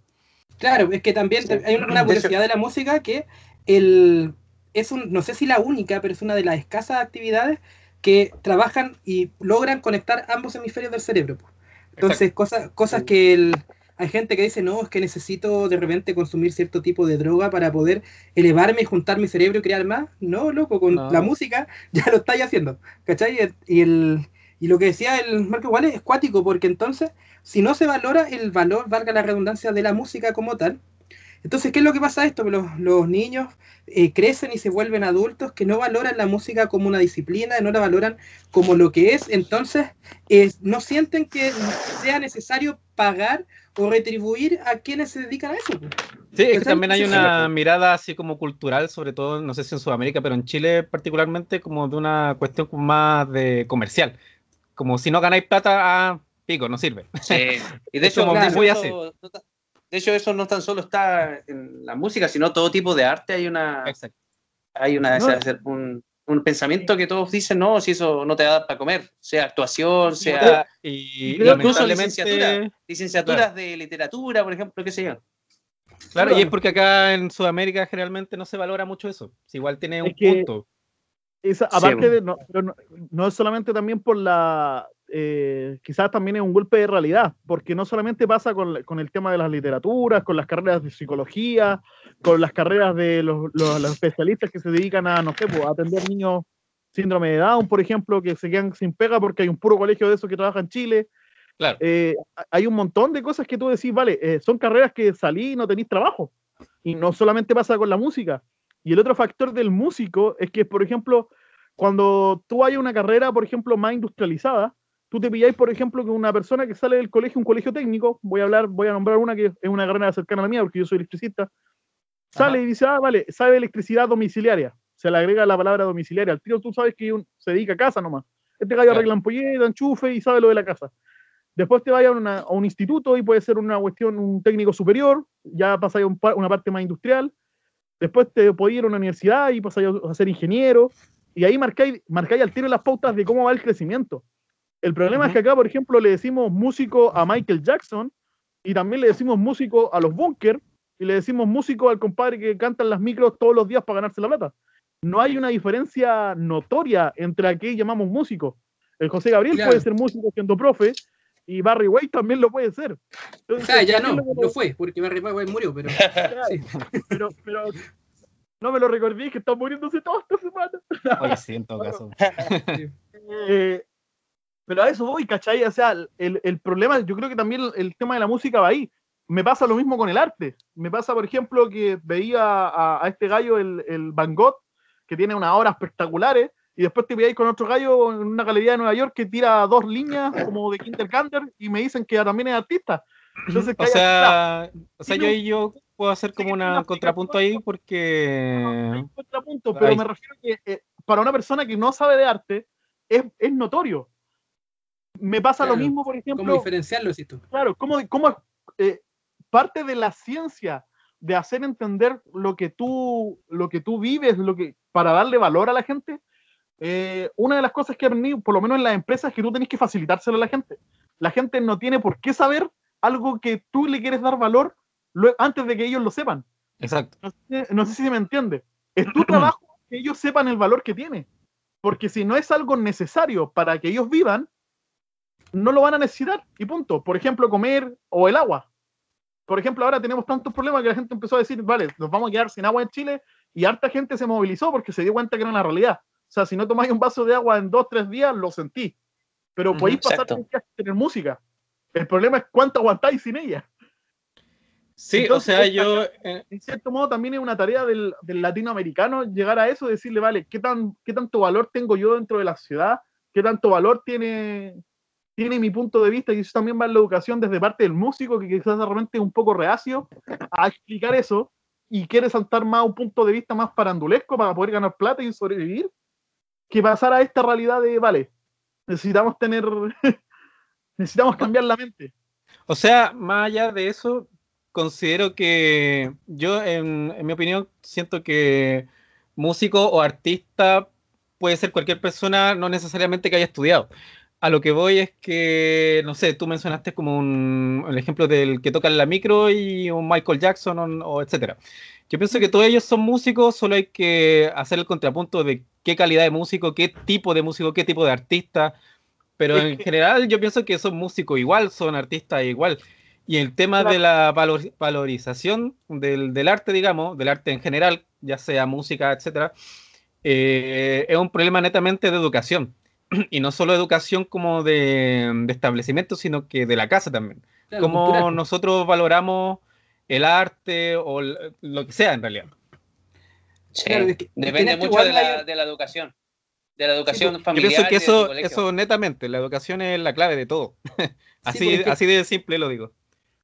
Claro, es que también Sí. hay una De curiosidad de la música que el, es un, no sé si la única, pero es una de las escasas actividades que trabajan y logran conectar ambos hemisferios del cerebro. Entonces, cosas, cosas que el- hay gente que dice, no, es que necesito de repente consumir cierto tipo de droga para poder elevarme y juntar mi cerebro y crear más. No, loco, con No. la música ya lo estáis haciendo. ¿Cachai? Y, el, y lo que decía el Marco igual es cuático, porque entonces, si no se valora el valor, valga la redundancia, de la música como tal, entonces, ¿qué es lo que pasa a esto? Los, los niños eh, crecen y se vuelven adultos que no valoran la música como una disciplina, no la valoran como lo que es, entonces eh, no sienten que sea necesario pagar o retribuir a quienes se dedican a eso. pues. Sí, es que también hay una mirada así como cultural, sobre todo, no sé si en Sudamérica, pero en Chile particularmente, como de una cuestión más de comercial. Como si no ganáis plata, ah, pico, no sirve. Sí. Y de hecho, hecho, así. no ta- de hecho, eso no tan solo está en la música, sino todo tipo de arte. Hay una, Exacto. hay una No. esa- un, un pensamiento que todos dicen, no, si eso no te da para comer, sea actuación, sea Y, incluso licenciatura. licenciaturas de literatura, por ejemplo, qué sé yo. claro, y es porque acá en Sudamérica generalmente no se valora mucho eso. Si igual tiene Es un que- punto. Esa- Sí, aparte bueno. de, no, pero no, no es solamente también por la, eh, quizás también es un golpe de realidad, porque no solamente pasa con, con el tema de las literaturas, con las carreras de psicología, con las carreras de los, los- los especialistas que se dedican a, no sé, pues, a atender niños síndrome de Down, por ejemplo, que se quedan sin pega porque hay un puro colegio de esos que trabaja en Chile. Claro. Eh, hay un montón de cosas que tú decís, vale, eh, son carreras que salí y no tenéis trabajo. Y no solamente pasa con la música. Y el otro factor del músico es que, por ejemplo, cuando tú hay una carrera, por ejemplo, más industrializada, tú te pilláis, por ejemplo, que una persona que sale del colegio, un colegio técnico, voy a hablar, voy a nombrar una que es una carrera cercana a la mía, porque yo soy electricista, sale y dice, ah, vale, sabe electricidad domiciliaria. Se le agrega la palabra domiciliaria. Al tiro tú sabes que un- se dedica a casa nomás. Este gallo Claro. arregla ampolleta, enchufe y sabe lo de la casa. Después te vayas a, una- a un instituto y puede ser una cuestión, un técnico superior, ya pasáis a un una parte más industrial. Después te podéis ir a una universidad y pasáis a ser ingeniero. Y ahí marcáis, marcáis al tiro las pautas de cómo va el crecimiento. El problema es que acá, por ejemplo, le decimos músico a Michael Jackson y también le decimos músico a los Bunker y le decimos músico al compadre que canta en las micros todos los días para ganarse la plata. No hay una diferencia notoria entre a qué llamamos músico. El José Gabriel Claro. puede ser músico siendo profe y Barry White también lo puede ser. Entonces, sea, ya ¿qué es no, lo no fue, porque Barry White murió, pero sí. pero, pero no me lo recordé que están muriéndose todos esta semana. Oye, sí, en todo caso. Eh, pero a eso voy, ¿cachai? O sea, el, el problema, yo creo que también el, el tema de la música va ahí. Me pasa lo mismo con el arte. Me pasa, por ejemplo, que veía a, a este gallo, el, el Van Gogh, que tiene unas obras espectaculares, y después te veis con otro gallo en una galería de Nueva York que tira dos líneas como de Kindergarten y me dicen que también es artista. Entonces, O sea, o sea, yo no. ahí yo puedo hacer como un contrapunto ahí porque hay un contrapunto, pero Ahí. me refiero que eh, para una persona que no sabe de arte es, es notorio. Me pasa lo mismo, por ¿cómo ejemplo, diferenciarlo, decís tú? claro, cómo, cómo eh, parte de la ciencia de hacer entender lo que tú, lo que tú vives, lo que, para darle valor a la gente, eh, una de las cosas que he aprendido, por lo menos en las empresas, es que tú tenés que facilitárselo a la gente. La gente no tiene por qué saber algo que tú le quieres dar valor antes de que ellos lo sepan. exacto. No sé, no sé si se me entiende. Es tu trabajo que ellos sepan el valor que tiene. Porque si no es algo necesario para que ellos vivan, no lo van a necesitar. Y punto. Por ejemplo, comer o el agua. Por ejemplo, ahora tenemos tantos problemas que la gente empezó a decir, vale, nos vamos a quedar sin agua en Chile. Y harta gente se movilizó porque se dio cuenta que era una realidad. O sea, si no tomáis un vaso de agua en dos, tres días, lo sentí. Pero podéis pasar tres días sin tener música. El problema es cuánto aguantáis sin ella. Sí, Entonces, o sea, yo eh, en cierto modo también es una tarea del, del latinoamericano llegar a eso, decirle, vale, ¿qué, tan, ¿qué tanto valor tengo yo dentro de la ciudad? ¿Qué tanto valor tiene, tiene mi punto de vista? Y eso también va en la educación desde parte del músico, que quizás de repente es un poco reacio a explicar eso y quiere saltar más un punto de vista más parandulesco para poder ganar plata y sobrevivir, que pasar a esta realidad de, vale, necesitamos tener, necesitamos cambiar la mente. O sea, más allá de eso, considero que yo, en, en mi opinión, siento que músico o artista puede ser cualquier persona, no necesariamente que haya estudiado. A lo que voy es que, no sé, tú mencionaste como un, el ejemplo del que toca en la micro y un Michael Jackson o, o etcétera. Yo pienso que todos ellos son músicos, solo hay que hacer el contrapunto de qué calidad de músico, qué tipo de músico, qué tipo de artista. Pero en general yo pienso que son músicos igual, son artistas igual. Y el tema de la valor- valorización del, del arte, digamos, del arte en general, ya sea música, etcétera, eh, es un problema netamente de educación. Y no solo educación como de, de establecimiento, sino que de la casa también. Claro, Cómo cultural, pues. nosotros valoramos el arte o lo que sea en realidad. Sí. Claro, es que- Depende esto mucho de la, de la educación. De la educación Yo familiar. pienso que eso, eso netamente, la educación es la clave de todo. así, porque es que- así de simple lo digo.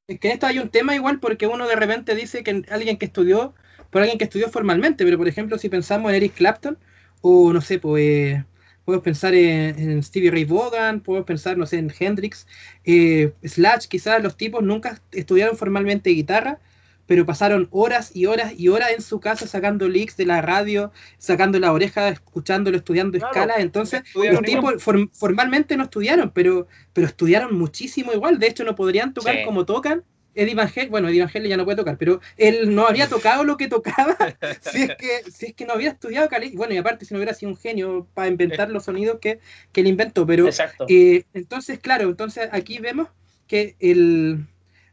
Es que en esto hay un tema igual porque uno de repente dice que alguien que estudió, por alguien que estudió formalmente, pero por ejemplo si pensamos en Eric Clapton, o no sé, pues podemos pensar en, en Stevie Ray Vaughan, podemos pensar, no sé, en Hendrix, eh, Slash, quizás los tipos nunca estudiaron formalmente guitarra, pero pasaron horas y horas y horas en su casa sacando leaks de la radio, sacando la oreja, escuchándolo, estudiando Claro, escalas, entonces los tipos form- formalmente no estudiaron, pero, pero estudiaron muchísimo igual. De hecho, no podrían tocar Sí. como tocan. Eddie Van Halen, bueno, Eddie Van Halen ya no puede tocar, pero él no habría tocado lo que tocaba si es que, si es que no hubiera estudiado cali- Bueno, y aparte, si no hubiera sido un genio para inventar los sonidos que, que él inventó. Pero Exacto. eh, entonces, claro, entonces aquí vemos que el,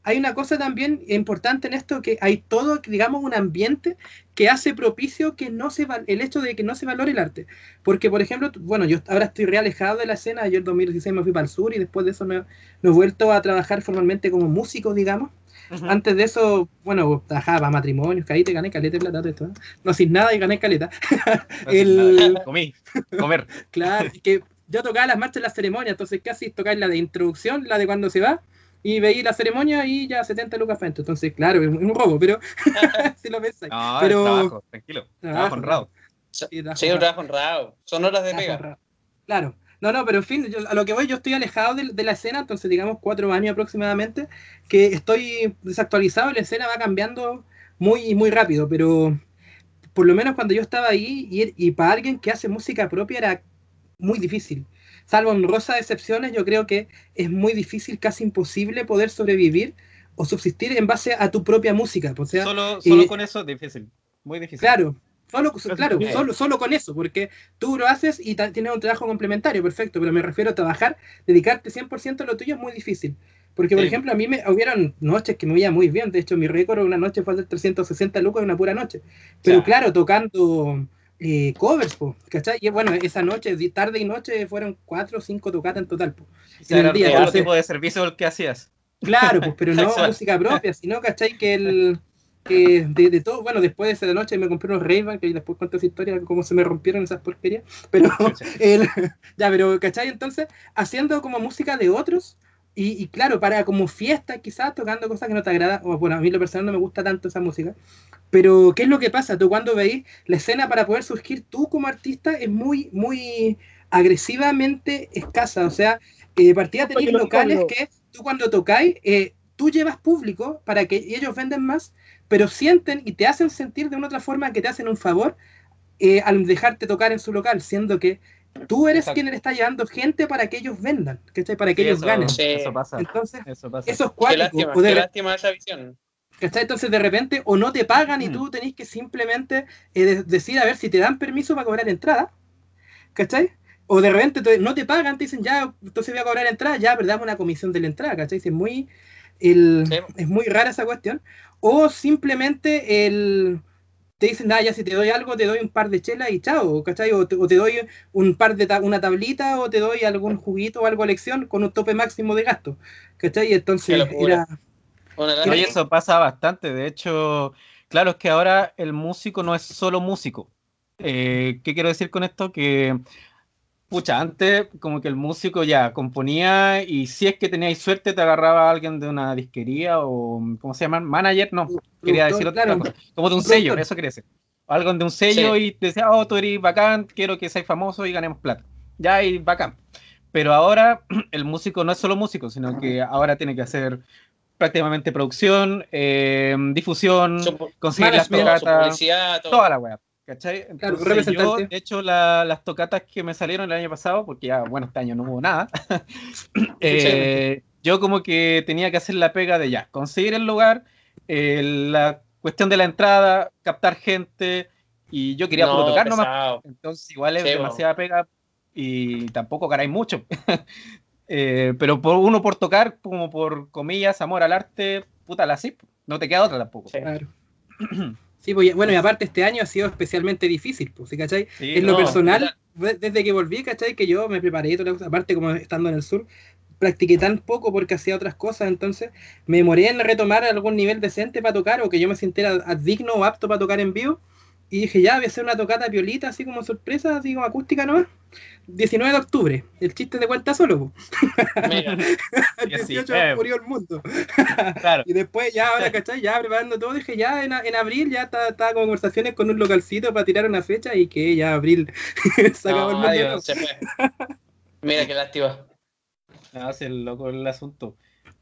hay una cosa también importante en esto, que hay todo, digamos, un ambiente que hace propicio que no se el hecho de que no se valore el arte. Porque, por ejemplo, bueno, yo ahora estoy realejado de la escena, yo en 2016 me fui para el sur y después de eso me, me he vuelto a trabajar formalmente como músico, digamos. Antes de eso, bueno, trabajaba para matrimonios, caí, te gané caleta de plata, todo esto, ¿no? No sin nada y gané caleta. el- Comí, comer. Claro, que yo tocaba las marchas en la ceremonia, entonces casi tocar la de introducción, la de cuando se va, y veí la ceremonia y ya 70 lucas adentro. Entonces, claro, es un robo, pero si lo pensáis. No, Pero- trabajo, tranquilo. Trabajo, Trabajo honrado. So- sí, trabajo Sí, un honrado. trabajo honrado. Son horas de Trabajo pega. honrado. Claro. No, no, pero en fin, yo- a lo que voy, yo estoy alejado de, de la escena, entonces digamos cuatro años aproximadamente, que estoy desactualizado y la escena va cambiando muy, muy rápido, pero por lo menos cuando yo estaba ahí y, y para alguien que hace música propia era muy difícil. Salvo honrosas excepciones, yo creo que es muy difícil, casi imposible poder sobrevivir o subsistir en base a tu propia música. O sea, solo solo eh, con eso es difícil. Muy difícil. Claro, solo, claro, solo, solo con eso, porque tú lo haces y tienes un trabajo complementario, perfecto, pero me refiero a trabajar, dedicarte 100% a lo tuyo es muy difícil. Porque, por Sí. ejemplo, a mí me hubieron noches que me veía muy bien, de hecho mi récord una noche fue de 360 lucas en una pura noche. Pero Ya. claro, tocando eh, covers, po, ¿cachai? Y bueno, esa noche, tarde y noche, fueron cuatro o cinco tocatas en total. po. El día, entonces- tipo de servicio el que hacías. Claro, pues, pero no música propia, sino, ¿cachai? Que el. Que de, de todo, bueno, después de esa noche me compré unos ray que después cuento esa historia, cómo se me rompieron esas porquerías, pero, el, ya, pero, ¿cachai? Entonces, haciendo como música de otros, y, y claro, para como fiesta, quizás tocando cosas que no te agradan, o bueno, a mí lo personal no me gusta tanto esa música, pero ¿qué es lo que pasa? Tú cuando veis la escena para poder surgir tú como artista es muy, muy agresivamente escasa, o sea, eh, partida tenéis no locales que tú cuando tocáis, eh, tú llevas público para que ellos venden más, pero sienten y te hacen sentir de una otra forma que te hacen un favor eh, al dejarte tocar en su local, siendo que tú eres Exacto. quien le está llevando gente para que ellos vendan, ¿cachai? Para que Sí, ellos eso, ganen. Sí. eso pasa. Entonces, Eso pasa. eso es Qué lástima, de qué re- lástima esa visión. ¿cachai? Entonces de repente o no te pagan y Mm. tú tenés que simplemente eh, de- decir a ver si te dan permiso para cobrar entrada, ¿cachai? O de repente te- no te pagan, te dicen ya, entonces voy a cobrar entrada, ya, pero dame una comisión de la entrada, ¿cachai? Es muy, el, Sí. es muy rara esa cuestión. O simplemente el, te dicen, ah, ya si te doy algo, te doy un par de chelas y chao, ¿cachai? O te, o te doy un par de ta- una tablita o te doy algún juguito o algo a elección con un tope máximo de gasto, ¿cachai? Y entonces era... Lástima. eso pasa bastante. De hecho, claro, es que ahora el músico no es solo músico. Eh, ¿qué quiero decir con esto? Que, pucha, antes como que el músico ya componía y si es que teníais suerte te agarraba a alguien de una disquería o, ¿cómo se llama? Manager, no, quería decir otra claro, cosa. Como de un sello, eso quería decir. Algo de un sello Sí. y te decía, oh, tú eres bacán, quiero que seas famoso y ganemos plata. Ya, y bacán. Pero ahora el músico no es solo músico, sino que ahora tiene que hacer prácticamente producción, eh, difusión, conseguir las todo. toda la weá. ¿Cachai? Claro, Entonces, yo, representante. de hecho, la- las tocatas que me salieron el año pasado, porque ya, bueno, este año no hubo nada, eh, yo como que tenía que hacer la pega de ya, conseguir el lugar, eh, la cuestión de la entrada, captar gente, y yo quería puro No, tocar nomás. Entonces igual es demasiada pega y tampoco ganáis mucho. Eh, pero por uno por tocar, como por comillas, amor al arte, puta la sí, no te queda otra tampoco. Sí. Claro. Sí, pues, bueno, y aparte este año ha sido especialmente difícil, pues, ¿sí, ¿cachai? Sí, en lo personal, de- desde que volví, ¿cachai? Que yo me preparé, toda la cosa, aparte como estando en el sur, practiqué tan poco porque hacía otras cosas, entonces me demoré en retomar algún nivel decente para tocar o que yo me sintiera digno o apto para tocar en vivo. Y dije, ya, voy a hacer una tocata piolita, así como sorpresa, así como acústica nomás. 19 de octubre, el chiste de cuenta solo. Mira, El Y así, 18 eh. murió el mundo. Claro. Y después ya, ahora, ¿cachai? Ya preparando todo, dije, ya en, abril ya estaba, estaba con conversaciones con un localcito para tirar una fecha y que ya abril se acabó el mundo. se. Mira qué lástima. No, es el loco el asunto.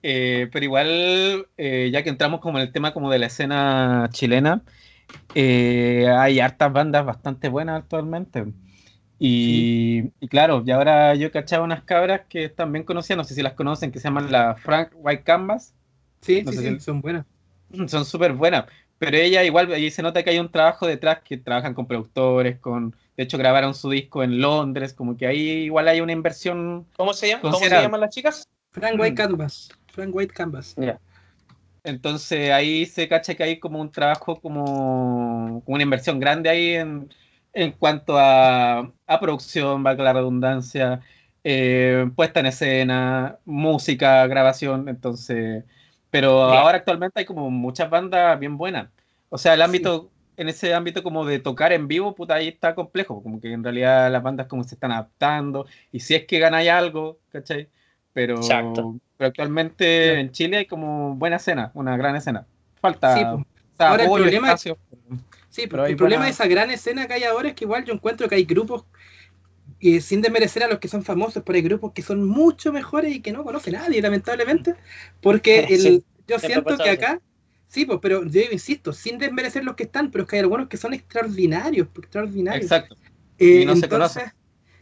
Eh, pero igual, eh, ya que entramos como en el tema como de la escena chilena, eh, hay hartas bandas bastante buenas actualmente. Y, y claro, y ahora yo he cachado unas cabras que están bien conocidas, no sé si las conocen, que se llaman la Frank White Canvas. Sí, No sí, sé sí, si- son buenas. Son súper buenas. Pero ella igual, ahí se nota que hay un trabajo detrás, que trabajan con productores, con, de hecho grabaron su disco en Londres, como que ahí igual hay una inversión ¿Cómo se llama? ¿Cómo se llaman las chicas? Frank Mm. White Canvas. Frank White Canvas. Ya. Entonces ahí se cacha que hay como un trabajo, como, como una inversión grande ahí en, en cuanto a, a producción, valga la redundancia, eh, puesta en escena, música, grabación, entonces, pero Ya. ahora actualmente hay como muchas bandas bien buenas. O sea, el ámbito, en ese ámbito como de tocar en vivo, puta, ahí está complejo, como que en realidad las bandas como se están adaptando, y si es que ganáis algo, ¿cachai? Pero, Exacto. pero actualmente Claro. en Chile hay como buena escena, una gran escena. Falta Sí, pues. o sea, Ahora el problema es- espacio. Sí, Pero el problema de esa gran escena que hay ahora es que igual yo encuentro que hay grupos, y sin desmerecer a los que son famosos, pero hay grupos que son mucho mejores y que no conoce nadie, lamentablemente, porque el, Sí, yo siento que acá, sí, pues, pero yo insisto, sin desmerecer los que están, pero es que hay algunos que son extraordinarios, extraordinarios. Exacto. Eh, Y no se entonces, conocen.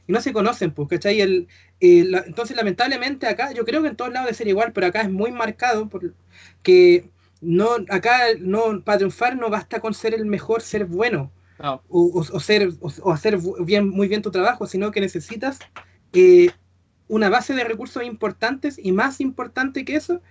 y no se conocen, pues, ¿cachai? El, eh, la- entonces, lamentablemente, acá, yo creo que en todos lados de ser igual, pero acá es muy marcado por que no, acá no, para triunfar no basta con ser el mejor, ser bueno, No, o, o- o ser, o, hacer bien, muy bien tu trabajo, sino que necesitas eh, una base de recursos importantes y más importante que eso,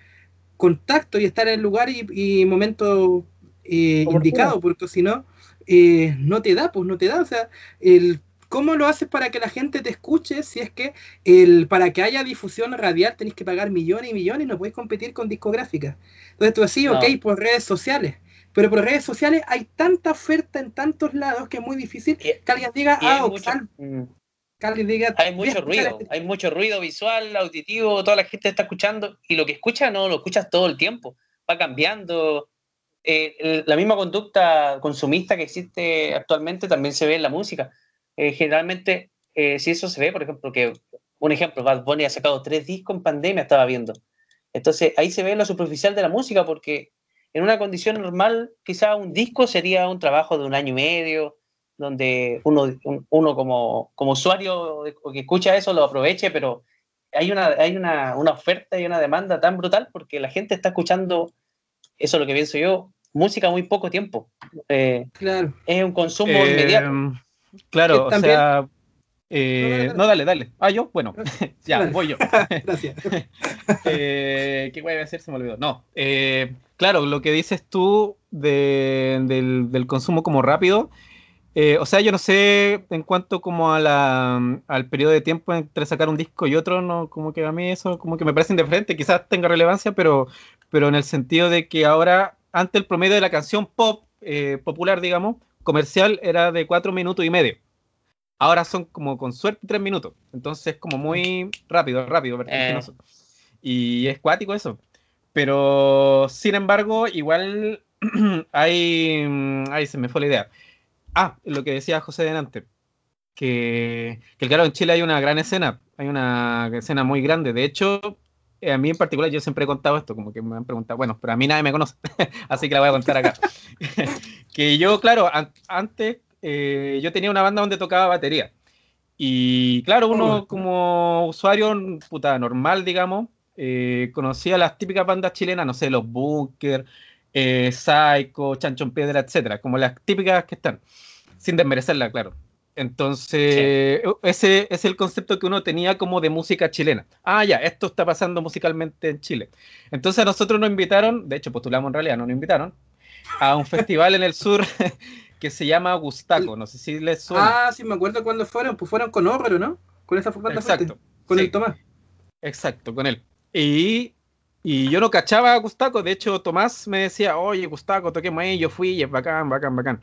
contacto y estar en el lugar y, y momento eh, indicado, porque si no, eh, no te da, pues no te da. O sea, el, ¿cómo lo haces para que la gente te escuche si es que el, para que haya difusión radial tenés que pagar millones y millones y no puedes competir con discográficas? Entonces tú decís, No. ok, por redes sociales. Pero por redes sociales hay tanta oferta en tantos lados que es muy difícil que alguien diga, ah, mucho, Oxal, mm, que alguien diga, hay mucho ruido, hay mucho ruido visual, auditivo, toda la gente está escuchando y lo que escucha no lo escuchas todo el tiempo, va cambiando. Eh, la misma conducta consumista que existe actualmente también se ve en la música. Eh, generalmente, eh, si eso se ve, por ejemplo, que un ejemplo, Bad Bunny ha sacado tres discos en pandemia, estaba viendo. Entonces ahí se ve lo superficial de la música porque en una condición normal, quizá un disco sería un trabajo de un año y medio, donde uno, un- uno como, como usuario o que escucha eso lo aproveche, pero hay, una, hay una, una oferta y una demanda tan brutal porque la gente está escuchando, eso es lo que pienso yo, música muy poco tiempo. Eh, Claro. es un consumo Eh, inmediato. Claro, o sea. eh, No, dale, dale. no, dale, dale. Ah, yo, bueno, ya, Dale. voy yo. Gracias. Eh, ¿Qué voy a decir? Se me olvidó. No, eh, claro, lo que dices tú de- del, del consumo como rápido. eh, o sea, yo no sé en cuanto como a la, al periodo de tiempo entre sacar un disco y otro, no, como que a mí eso como que me parece indiferente, quizás tenga relevancia, pero, pero en el sentido de que ahora, antes el promedio de la canción pop popular, digamos, comercial, era de cuatro minutos y medio. Ahora son como con suerte tres minutos. Entonces como muy rápido, rápido, vertiginoso. Y es cuático eso. Pero, sin embargo, igual hay... Ahí se me fue la idea. Ah, lo que decía José delante. Que, que claro, en Chile hay una gran escena. Hay una escena muy grande. De hecho, eh, a mí en particular yo siempre he contado esto, como que me han preguntado, bueno, pero a mí nadie me conoce, así que la voy a contar acá. que yo, claro, an- antes, eh, yo tenía una banda donde tocaba batería. Y claro, uno Oh. como usuario puta, normal, digamos, eh, conocía las típicas bandas chilenas, no sé, los Bunker, eh, Psycho, Chanchón Piedra, etcétera, como las típicas que están, sin desmerecerla, claro. Entonces, ese es el concepto que uno tenía como de música chilena. Ah, ya, esto está pasando musicalmente en Chile. Entonces a nosotros nos invitaron, de hecho postulamos en realidad, no nos invitaron, a un festival en el sur que se llama Gustaco, no sé si les suena. Ah, sí, me acuerdo cuando fueron, pues fueron con Horror, ¿no? Con esa banda Exacto. fuerte, con sí. el Tomás. Exacto, con él. Y, y yo no cachaba a Gustaco, de hecho Tomás me decía, oye Gustaco, toquemos ahí, yo fui y es bacán, bacán, bacán.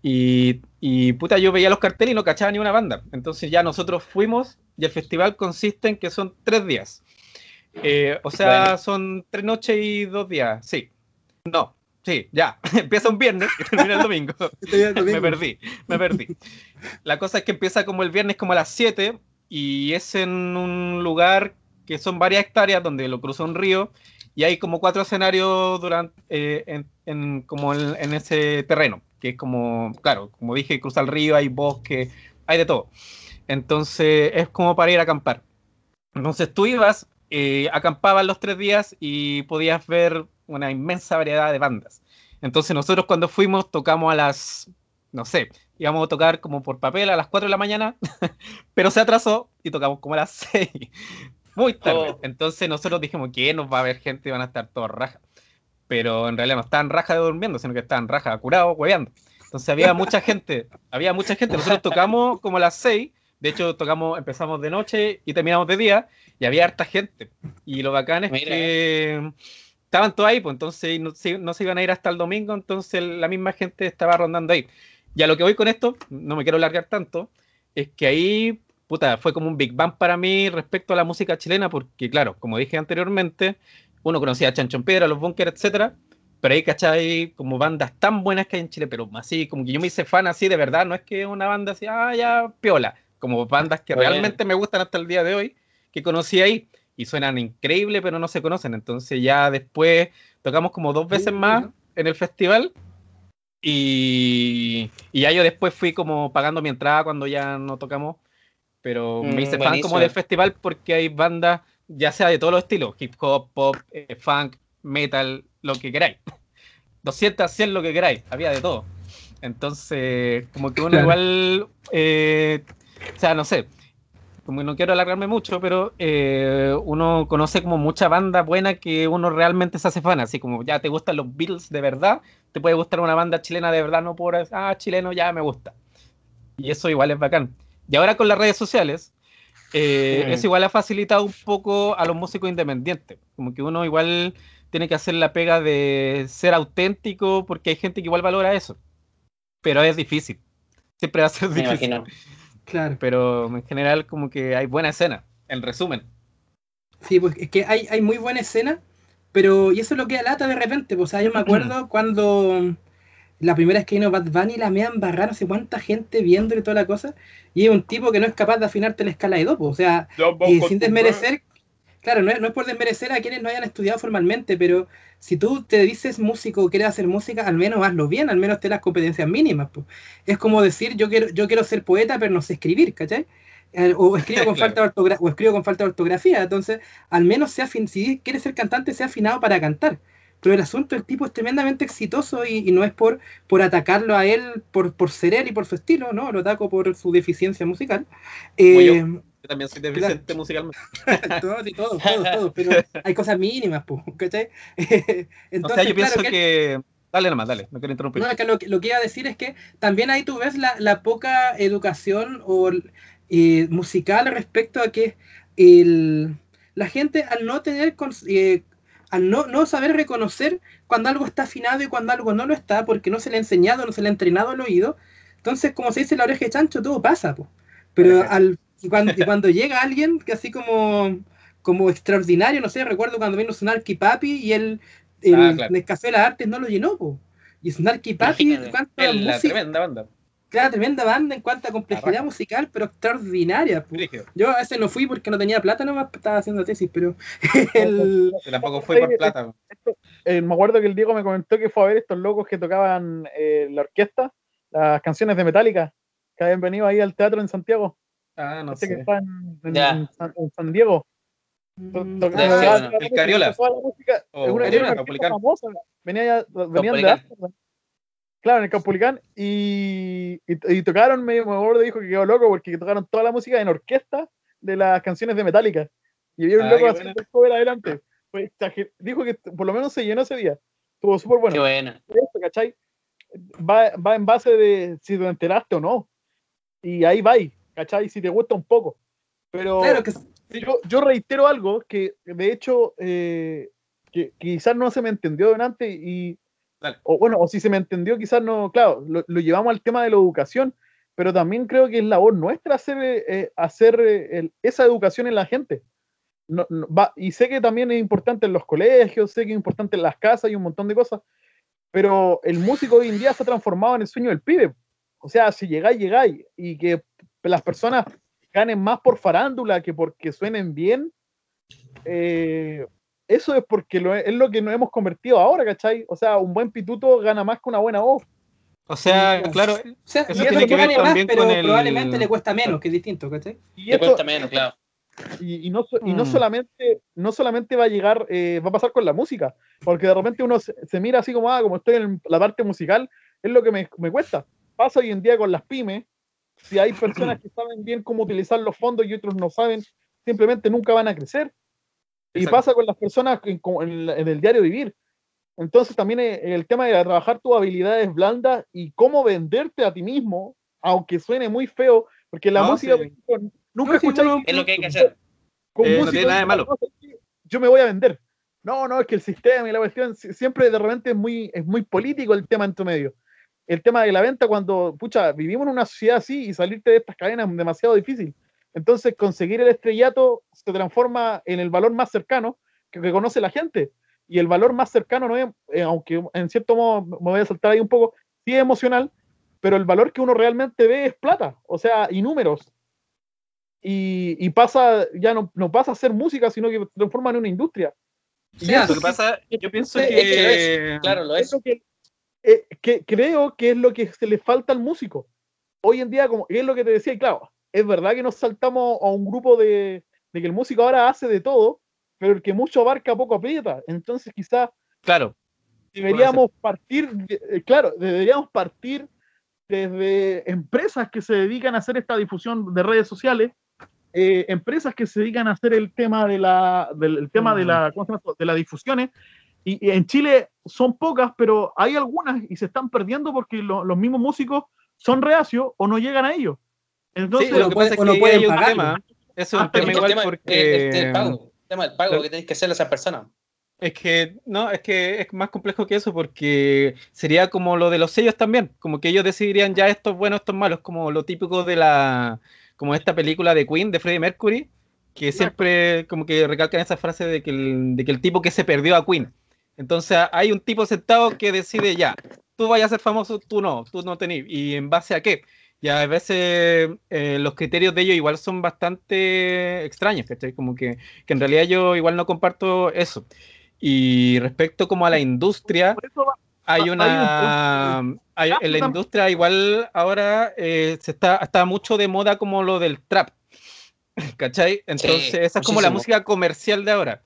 Y, y puta, yo veía los carteles y no cachaba ni una banda. Entonces ya nosotros fuimos y el festival consiste en que son tres días. Eh, o sea, Bueno. son tres noches y dos días. Sí. No, sí, ya. Empieza un viernes y termina el domingo. me perdí, me perdí. La cosa es que empieza como el viernes como a las 7 y es en un lugar que son varias hectáreas donde lo cruza un río y hay como cuatro escenarios durante, eh, en, en- como en, en ese terreno, que es como, claro, como dije, cruza el río, hay bosque, hay de todo. Entonces es como para ir a acampar. Entonces tú ibas, eh, acampabas los tres días y podías ver una inmensa variedad de bandas. Entonces nosotros cuando fuimos tocamos a las, no sé, íbamos a tocar como por papel a las 4 de la mañana, pero se atrasó y tocamos como a las 6. Muy tarde. Oh. Entonces nosotros dijimos que nos va a haber gente y van a estar todos rajas. Pero en realidad no estaban rajas de durmiendo, sino que estaban rajas curados, hueveando. Entonces había mucha gente, había mucha gente. Nosotros tocamos como a las 6, de hecho tocamos, empezamos de noche y terminamos de día, y había harta gente. Y lo bacán es Mira. que estaban todos ahí, pues entonces no se, no se iban a ir hasta el domingo, entonces la misma gente estaba rondando ahí. Y a lo que voy con esto, no me quiero largar tanto, es que ahí, puta, fue como un Big Bang para mí respecto a la música chilena, porque claro, como dije anteriormente, uno conocía a Chanchón Piedra, los Bunkers, etcétera, pero ahí, ¿cachai? Como bandas tan buenas que hay en Chile, pero así, como que yo me hice fan así de verdad, no es que una banda así, ah, ya, piola, como bandas que realmente me gustan hasta el día de hoy, que conocí ahí, y suenan increíble, pero no se conocen, entonces ya después tocamos como dos veces más en el festival, y, y ya yo después fui como pagando mi entrada cuando ya no tocamos, pero Mm, me hice fan buenísimo. como del festival porque hay bandas, ya sea de todos los estilos, hip hop, pop, eh, funk, metal, lo que queráis. 200, 100, lo que queráis, había de todo. Entonces, como que uno Claro. igual, eh, o sea, no sé, como no quiero alargarme mucho, pero eh, uno conoce como mucha banda buena que uno realmente se hace fan, así como ya te gustan los Beatles de verdad, te puede gustar una banda chilena de verdad, no por, ah, chileno ya me gusta. Y eso igual es bacán. Y ahora con las redes sociales, eh, eso igual ha facilitado un poco a los músicos independientes. Como que uno igual tiene que hacer la pega de ser auténtico porque hay gente que igual valora eso. Pero es difícil. Siempre va a ser Me difícil. imagino. Claro. Pero en general como que hay buena escena, en resumen. Sí, pues es que hay, hay muy buena escena, pero y eso es lo que lata de repente. Pues, o sea, yo me acuerdo cuando la primera vez que vino Bad Bunny la me embarrar, no sé cuánta gente viendo y toda la cosa, y es un tipo que no es capaz de afinarte la escala de do, pues, o sea, y sin desmerecer, claro, no es, no es por desmerecer a quienes no hayan estudiado formalmente, pero si tú te dices músico o quieres hacer música, al menos hazlo bien, al menos ten las competencias mínimas. pues. Es como decir, yo quiero, yo quiero ser poeta, pero no sé escribir, ¿cachai? Eh, O escribo con Claro. falta de o escribo con falta de ortografía, entonces al menos sea afin- si quieres ser cantante, sea afinado para cantar. Pero el asunto, el tipo es tremendamente exitoso y, y no es por, por atacarlo a él por, por ser él y por su estilo, ¿no? Lo ataco por su deficiencia musical. Eh, también soy deficiente musicalmente. todos y todos, todos, todos, pero hay cosas mínimas, po, ¿cachai? o sea, yo pienso claro que... Dale nomás, dale, no quiero interrumpir. no, acá lo, que- lo que iba a decir es que también ahí tú ves la, la poca educación o eh, musical respecto a que el, la gente al no tener, eh, al no, no saber reconocer cuando algo está afinado y cuando algo no lo está, porque no se le ha enseñado, no se le ha entrenado el oído, entonces como se dice la oreja de chancho, todo pasa, po. pero al, y cuando, y cuando llega alguien que así como, como extraordinario, no sé, recuerdo cuando vino Snarky Papi y el, el Ah, claro. Nescafé Las Artes no lo llenó, po. Y Snarky Papi, Imagínate, cuánta Es la música, tremenda banda. claro, tremenda banda en cuanto a complejidad musical, pero extraordinaria. Yo a ese no fui porque no tenía plata, nomás estaba haciendo tesis, pero el, tampoco fui por plata. Eh, me acuerdo que el Diego me comentó que fue a ver estos locos que tocaban eh, la orquesta, la las canciones de Metallica que habían venido ahí al teatro en Santiago. Ah, no Este que sé. está en, en- Ya. en San, en San Diego. Mm, to- Sí, tocaba sí, toda bueno. la El música, Cariola. toda la música, O es una, Cariola, orquesta famosa, venía ya- venían de Caupolicán. Ámsterdam. Claro, en el Caupolicán y, y, y tocaron, me, me acuerdo, dijo que quedó loco porque tocaron toda la música en orquesta de las canciones de Metallica. Y había un Ah, loco haciendo el cover adelante. Exager- dijo que por lo menos se llenó ese día. Estuvo súper bueno Qué buena. esto, ¿cachai? Va, va en base de si te enteraste o no. Y ahí va, ¿cachai? Si te gusta un poco. Pero Claro que yo, yo reitero algo que de hecho eh, que, que quizás no se me entendió delante y Dale. o bueno, o si se me entendió quizás no, claro, lo, lo llevamos al tema de la educación, pero también creo que es labor nuestra hacer, eh, hacer eh, el- esa educación en la gente. No- no- va- y sé que también es importante en los colegios, sé que es importante en las casas y un montón de cosas, pero el músico hoy en día se ha transformado en el sueño del pibe. O sea, si llegáis, llegáis, y que las personas ganen más por farándula que porque suenen bien, eh, eso es porque lo- es lo que nos hemos convertido ahora, ¿cachai? O sea, un buen pituto gana más que una buena voz. O sea, Sí, claro, O sea, Eso tiene que gane ver más, pero con el- probablemente le cuesta menos, que es distinto, ¿cachai? Y, Te esto- cuesta menos, claro. y, y no, y no Mm. solamente no solamente va a llegar, eh, va a pasar con la música, porque de repente uno se, se mira así como, ah, como estoy en la parte musical, es lo que me, me cuesta. Pasa hoy en día con las pymes, si hay personas que saben bien cómo utilizar los fondos y otros no saben, simplemente nunca van a crecer. Y Exacto. pasa con las personas en, en el diario vivir. Entonces también eh, el tema de trabajar tus habilidades blandas y cómo venderte a ti mismo, aunque suene muy feo, porque la No, música, sí. nunca No, escucháis Es lo que hay que hacer. con Eh, no música, tiene nada de malo. no, Yo me voy a vender. No, no, es que el sistema y la cuestión si- siempre de repente es muy, es muy político el tema en tu medio. El tema de la venta, cuando, pucha, vivimos en una sociedad así y salirte de estas cadenas es demasiado difícil. Entonces, conseguir el estrellato se transforma en el valor más cercano que, que conoce la gente. Y el valor más cercano no es, eh, aunque en cierto modo me voy a saltar ahí un poco, sí es emocional, pero el valor que uno realmente ve es plata, o sea, y números y, y pasa, ya no, no pasa a ser música, sino que se transforma en una industria. O sea, eso lo que pasa, yo pienso es que. Claro, lo es es. lo que, eh, que creo que es lo que se le falta al músico. Hoy en día, como es lo que te decía, y claro, es verdad que nos saltamos a un grupo de, de que el músico ahora hace de todo, pero el que mucho abarca poco aprieta. Entonces, quizás Claro, deberíamos partir, de- eh, claro, deberíamos partir desde empresas que se dedican a hacer esta difusión de redes sociales, eh, empresas que se dedican a hacer el tema de la, del el tema de la, ¿cómo se llama esto? de las difusiones. Y, y en Chile son pocas, pero hay algunas y se están perdiendo porque lo- los mismos músicos son reacios o no llegan a ellos. Entonces, sí, lo no que puede- pasa es o no que pueden hay un tema, eso es Ah, un pero tema que el igual tema porque... es el pago. El tema del pago Lo- que tenéis que hacerle a esas personas. Es que no, es que es más complejo que eso porque sería como lo de los sellos también, como que ellos decidirían ya esto es bueno, esto es malo, es como lo típico de la, como esta película de Queen de Freddie Mercury, que siempre como que recalcan esa frase de que el, de que el tipo que se perdió a Queen. Entonces hay un tipo sentado que decide ya, tú vayas a ser famoso, tú no, tú no tenés, y en base a qué. Y a veces eh, los criterios de ellos igual son bastante extraños, ¿cachai? Como que, que en realidad yo igual no comparto eso. Y respecto como a la industria, hay una... hay- en la industria igual ahora eh, se está, está mucho de moda como lo del trap, ¿cachai? Entonces esa es como la muchísimo. música comercial de ahora.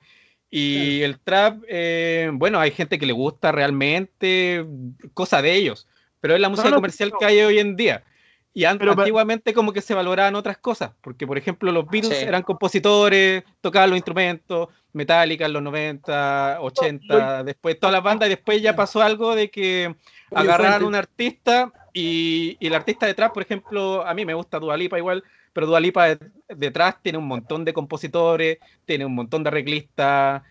Y el trap, eh, bueno, hay gente que le gusta realmente, cosa de ellos, pero es la música no, comercial que hay hoy en día. Y Pero antiguamente como que se valoraban otras cosas, porque por ejemplo los Beatles Sí. eran compositores, tocaban los instrumentos, Metallica en los 90, 80, después todas las bandas, y después ya pasó algo de que agarraron a un artista y, y el artista detrás, por ejemplo, a mí me gusta Dualipa igual, pero Dualipa detrás tiene un montón de compositores, tiene un montón de arreglistas,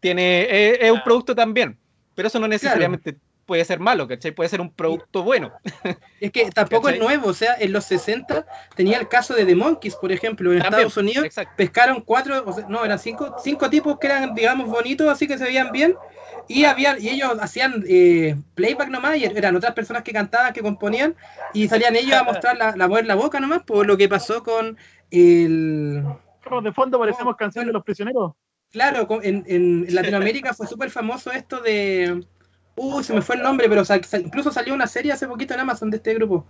tiene, es, es un producto también, pero eso no necesariamente puede ser malo, ¿cachai? Puede ser un producto bueno. Es que tampoco es ¿Cachai? nuevo, o sea, en los 60 tenía el caso de The Monkeys, por ejemplo, en También, Estados Unidos Exacto. pescaron cuatro, o sea, no, eran cinco, cinco tipos que eran, digamos, bonitos, así que se veían bien, y había, y ellos hacían eh, playback nomás, y eran otras personas que cantaban, que componían, y salían ellos a mostrar la, la mover la boca nomás, por lo que pasó con el de fondo parecemos canciones de los prisioneros. Claro, en, en Latinoamérica fue súper famoso esto de, Uy, se me fue el nombre, pero sal- sal- incluso salió una serie hace poquito en Amazon de este grupo.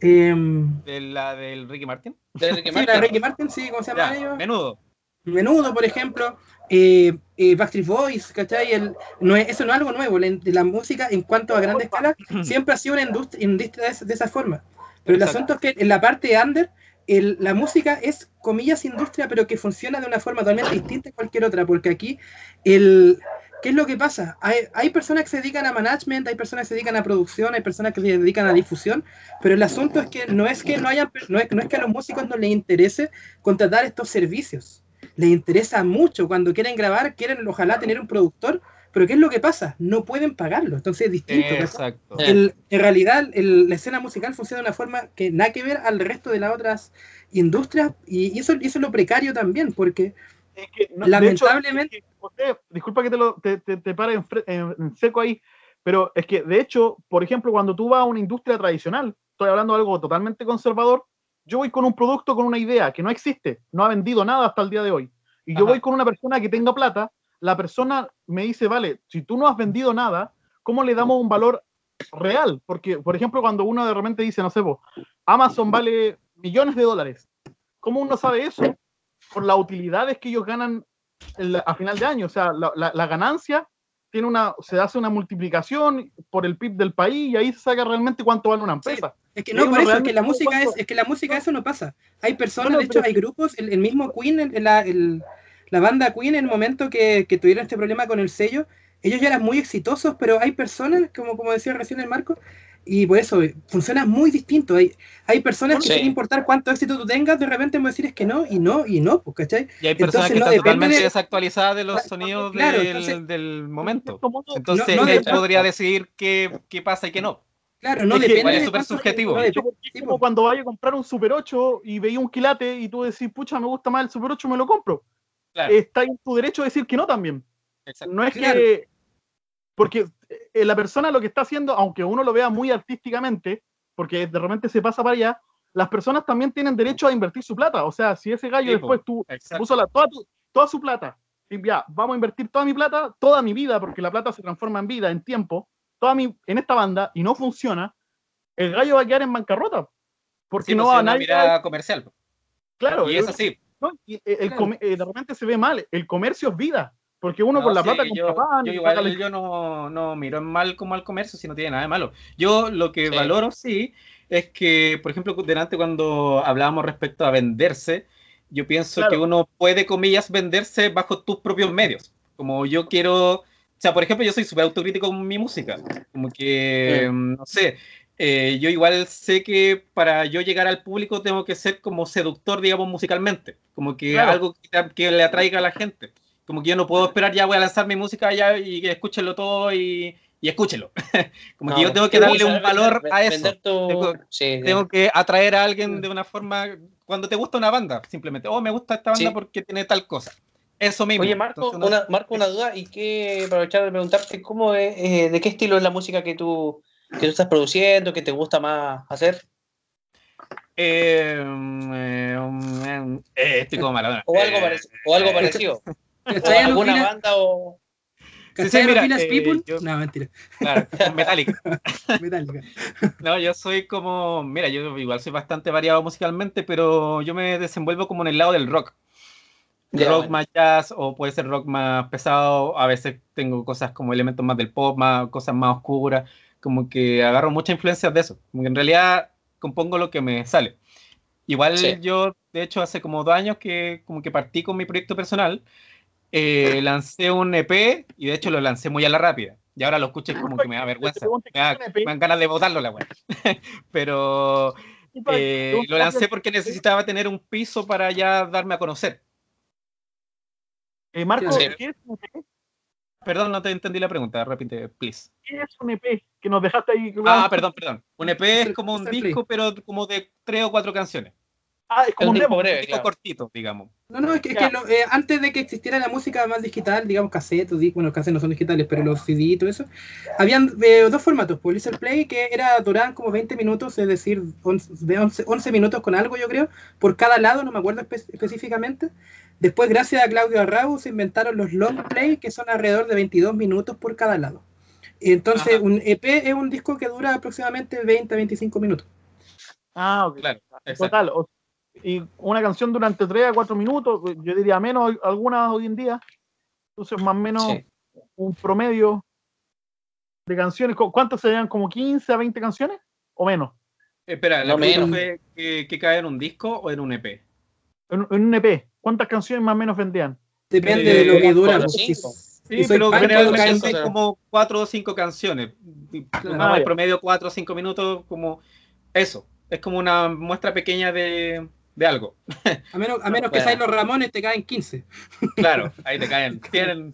Em, De la del Ricky Martin. De Ricky sí, la de Martin. Ricky Martin, sí, ¿cómo se llama Ya, ellos? menudo. Menudo, por ejemplo, eh, eh, Backstreet Boys, ¿cachai? El- no es- eso no es algo nuevo, la, la música en cuanto a grande escala siempre ha sido una industria, industria de, esa- de esa forma. Pero el Exacto. asunto es que en la parte under, el- la música es, comillas, industria, pero que funciona de una forma totalmente distinta a cualquier otra, porque aquí, el, ¿qué es lo que pasa? Hay, hay personas que se dedican a management, hay personas que se dedican a producción, hay personas que se dedican a difusión, pero el asunto es que no es que, no haya, no es, no es que a los músicos no les interese contratar estos servicios les interesa mucho cuando quieren grabar, quieren ojalá tener un productor, pero ¿qué es lo que pasa? No pueden pagarlo, entonces es distinto. Exacto. El- en realidad, el- la escena musical funciona de una forma que nada que ver al resto de las otras industrias, y, y eso, y eso es lo precario también, porque Es que, no, Lamentablemente- hecho, es que, disculpa que te, lo, te, te, te pare en, en- en seco ahí, pero es que, de hecho, por ejemplo, cuando tú vas a una industria tradicional, estoy hablando de algo totalmente conservador, yo voy con un producto, con una idea que no existe, no ha vendido nada hasta el día de hoy, y yo Ajá. voy con una persona que tenga plata, la persona me dice, vale, si tú no has vendido nada, ¿cómo le damos un valor real? Porque, por ejemplo, cuando uno de repente dice, no sé, po, Amazon vale millones de dólares, ¿cómo uno sabe eso? Por las utilidades que ellos ganan el- a final de año. O sea, la, la- la ganancia tiene una, se hace una multiplicación por el PIB del país y ahí se saca realmente cuánto vale una empresa. es que no, por eso, es que la música es, es que la música eso no pasa. Hay personas, No, no, de hecho, hay grupos, el, el mismo Queen, el- la banda Queen, en el momento que, que tuvieron este problema con el sello, ellos ya eran muy exitosos, pero hay personas, como, como decía recién el Marco, y por eso eh, funciona muy distinto. Hay, hay personas que Sí. sin importar cuánto éxito tú tengas, de repente me decir es que no, y no, y no, pues, ¿cachai? Y hay personas Entonces, que no están depende totalmente de- desactualizadas de los sonidos claro, del, entonces- del momento. Entonces, no él depende- podría decidir qué, qué pasa y qué no. Claro, no Es que depende igual es de súper subjetivo. no de depende- es como pues. cuando vaya a comprar un Super 8 y veía un quilate y tú decís, pucha, me gusta más el Super 8, me lo compro. Claro. Está en tu derecho a decir que no también. Exacto. No es Claro. que. Porque la persona lo que está haciendo, aunque uno lo vea muy artísticamente, porque de repente se pasa para allá, las personas también tienen derecho a invertir su plata. O sea, si ese gallo Sí, después tú exacto. puso la- toda, tu- toda su plata, y ya, vamos a invertir toda mi plata, toda mi vida, porque la plata se transforma en vida, en tiempo, toda mi, en esta banda, y no funciona, el gallo va a quedar en bancarrota. Porque Sí, no va a nadie. mirada comercial. Claro, y es así. no, y el- el Claro. come- eh, de repente se ve mal. El comercio es vida. Porque uno No, con la sí, plata yo, compra pan. yo igual yo no, no miro en mal como al comercio si no tiene nada de malo. Yo lo que Sí. valoro sí es que, por ejemplo, delante cuando hablábamos respecto a venderse, yo pienso Claro. que uno puede, comillas, venderse bajo tus propios medios. Como yo quiero, o sea, por ejemplo, yo soy súper autocrítico con mi música. Como que, Sí. mm, no sé, eh, yo igual sé que para yo llegar al público tengo que ser como seductor, digamos, musicalmente. Como que Claro. algo que, que le atraiga a la gente. Como que yo no puedo esperar, ya voy a lanzar mi música ya y que escúchenlo todo y, y escúchenlo. como que yo tengo que tienes darle un saber valor vender- a eso. tu- Tengo- sí, sí. Tengo que atraer a alguien de una forma, cuando te gusta una banda, simplemente, oh, me gusta esta banda Sí. porque tiene tal cosa. Eso mismo. Oye, Marco, Entonces, una, Marco, una duda, y que aprovechar de preguntarte cómo es, eh, de qué estilo es la música que tú, que tú estás produciendo, que te gusta más hacer, Eh, mm, eh, mm, estoy como malo. o algo, Eh, parec- o algo parecido, ¿Cachai los alguna Village- banda o Sí, sí, cachai los mira, eh, People? yo- No, mentira. Claro, Metallica. Metallica. No, yo soy como, mira, yo igual soy bastante variado musicalmente, pero yo me desenvuelvo como en el lado del rock. Ya, rock bueno. más jazz o puede ser rock más pesado. A veces tengo cosas como elementos más del pop, más cosas más oscuras. Como que agarro muchas influencias de eso. Como que en realidad compongo lo que me sale. Igual Sí. yo, de hecho, hace como dos años que como que partí con mi proyecto personal. Eh, lancé un EP y de hecho lo lancé muy a la rápida. Y ahora lo escuché como que me da vergüenza. Me, da- me dan ganas de botarlo la weá. Pero eh, lo lancé porque necesitaba tener un piso para ya darme a conocer. Eh, Marco, Sí. ¿qué es un EP? Perdón, no te entendí la pregunta, repite, please. ¿Qué es un EP? Que nos dejaste ahí. Ah, perdón, perdón. Un EP es como un disco, pero como de tres o cuatro canciones. Ah, es como un demo. breve, Un disco claro. cortito, digamos. No, no, es que, es que lo- eh, antes de que existiera la música más digital, digamos cassette, bueno, los cassettes no son digitales, pero los CD y todo eso, habían eh, dos formatos, pues Listen Play, que era duraban como 20 minutos, es decir, 11, de 11, 11 minutos con algo, yo creo, por cada lado, no me acuerdo espe- específicamente. Después, gracias a Claudio Arrau, se inventaron los Long Play, que son alrededor de 22 minutos por cada lado. Entonces Ajá. un EP es un disco que dura aproximadamente 20 a 25 minutos. Ah, ok. Claro, exacto. Total. o- y una canción durante 3 a 4 minutos, yo diría menos algunas hoy en día. Entonces, más o menos Sí. un promedio de canciones. ¿Cu- ¿Cuántas serían? ¿Como 15 a 20 canciones? ¿O menos? Espera, ¿la No menos. fue que, que cae en un disco o en un EP? En, en un EP. ¿Cuántas canciones más o menos vendían? Depende Eh, de lo que dura. pues, si- cinco. Sí, soy pero generalmente hay claro. como cuatro o cinco canciones. Pongamos Ah, el ya. promedio cuatro o cinco minutos, como eso. Es como una muestra pequeña de, de algo. A menos, a menos que sean los Ramones, te caen 15. Claro, ahí te caen. Tienen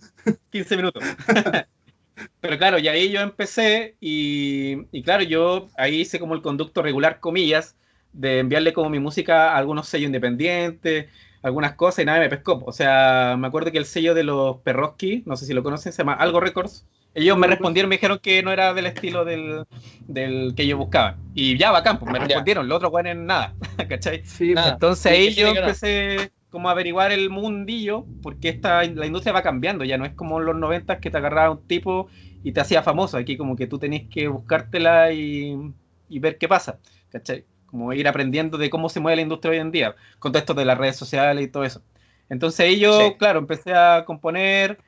15 minutos. Pero claro, y ahí yo empecé y, y claro, yo ahí hice como el conducto regular, comillas, de enviarle como mi música a algunos sellos independientes, algunas cosas y nadie me pescó. O sea, me acuerdo que el sello de los Perroski, no sé si lo conocen, se llama Algo Records. Ellos me respondieron, me dijeron que no era del estilo del, del que ellos buscaban. Y ya, bacán, pues me respondieron, los otros weones nada, ¿cachai? Sí, Nada. Entonces Sí, ahí yo empecé como a averiguar el mundillo, porque esta, la industria va cambiando, ya no es como en los 90 que te agarraba un tipo y te hacía famoso, aquí como que tú tenías que buscártela y, y ver qué pasa, ¿cachai? Como ir aprendiendo de cómo se mueve la industria hoy en día, con todo esto de las redes sociales y todo eso. Entonces ahí yo, Sí. claro, empecé a componer,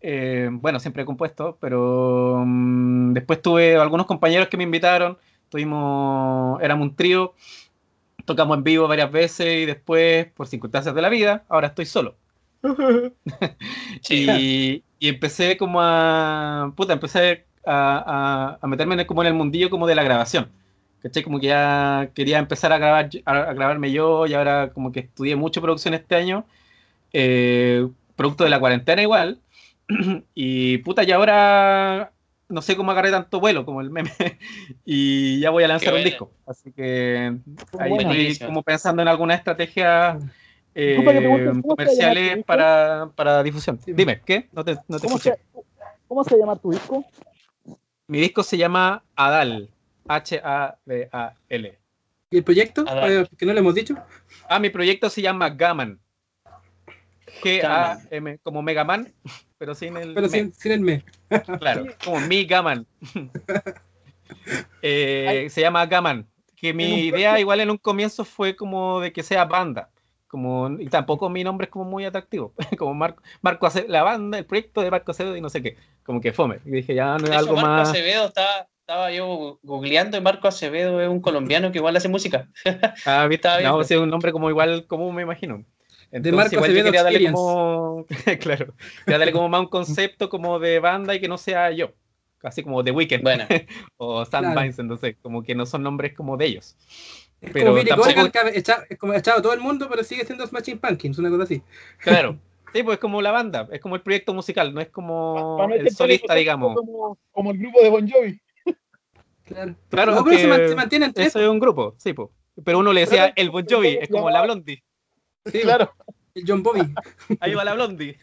eh, bueno, siempre he compuesto, pero mm, después tuve algunos compañeros que me invitaron, tuvimos, éramos un trío, tocamos en vivo varias veces y después, por circunstancias de la vida, ahora estoy solo. Y, y empecé como a, puta, empecé a, a- a meterme en el- como en el mundillo como de la grabación. ¿Cachai? Como que ya quería empezar a grabar, a, grabarme yo y ahora como que estudié mucho producción este año, eh, producto de la cuarentena igual. Y puta, y ahora no sé cómo agarré tanto vuelo como el meme. Y ya voy a lanzar Qué un disco. Así que ahí Buena. estoy como pensando en alguna estrategia eh, Disculpa que pregunte, ¿cómo se llama tu comerciales para, para difusión. Sí. Dime, ¿qué? No te, no te ¿Cómo escuché. se, ¿Cómo se llama tu disco? Mi disco se llama Adal. H-A-D-A-L. ¿Y el proyecto? Eh, Que no le hemos dicho. Ah, mi proyecto se llama Gaman. G-A-M, como Mega Man, pero sin el. Pero me. sin, sin el me. Claro, como mi Gaman. Eh, se llama Gaman. Que mi idea, igual en un comienzo, fue como de que sea banda. Como, y tampoco mi nombre es como muy atractivo. Como Marco, Marco Acevedo, la banda, el proyecto de Marco Acevedo y no sé qué. Como que fome. Y dije, ya no es algo Marco más. Acevedo estaba, estaba yo googleando y Marco Acevedo es un colombiano que igual hace música. Ah, ¿viste? Estaba No, es un nombre como igual común, me imagino. Entonces, Marco igual yo Acevedo quería darle como. claro. Quería darle como más un concepto como de banda y que no sea yo. Así como The Weeknd Bueno, o Sam Claro. Vincent, no sé, como que no son nombres como de ellos. Es Pero como Billy tampoco- que ha echa- es como ha echado a todo el mundo, pero sigue siendo Smashing Pumpkins, una cosa así. Claro. Sí, pues es como la banda, es como el proyecto musical, no es como el solista, digamos. Como, como el grupo de Bon Jovi. Claro. Claro, no, pero se, entre Eso es un grupo, sí, pues. Pero uno le decía el Bon Jovi, es como la Blondie. Sí, Claro. el John Bobby. Ahí va la Blondie,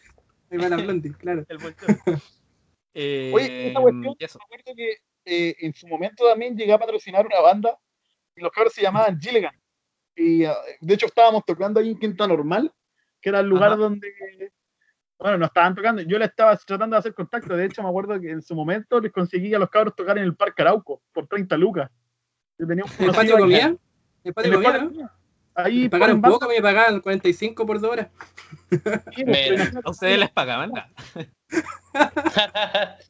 Ahí va la Blondie, claro. el Bon Jovi. Eh, Oye, esa cuestión, y eso. me acuerdo que eh, en su momento también llegué a patrocinar una banda y los cabros se llamaban Gilligan. Y ah, de hecho estábamos tocando ahí en Quinta Normal, que era el lugar Ajá. donde, bueno, nos estaban tocando. Yo le estaba tratando de hacer contacto. De hecho, me acuerdo que en su momento les conseguí a los cabros tocar en el Parque Arauco por 30 lucas. Yo tenía un ¿En el patio comía? ¿En el patio comía, no? Ahí Me pagaron poco, me pagaban 45 por dos horas. A ustedes les pagaban nada.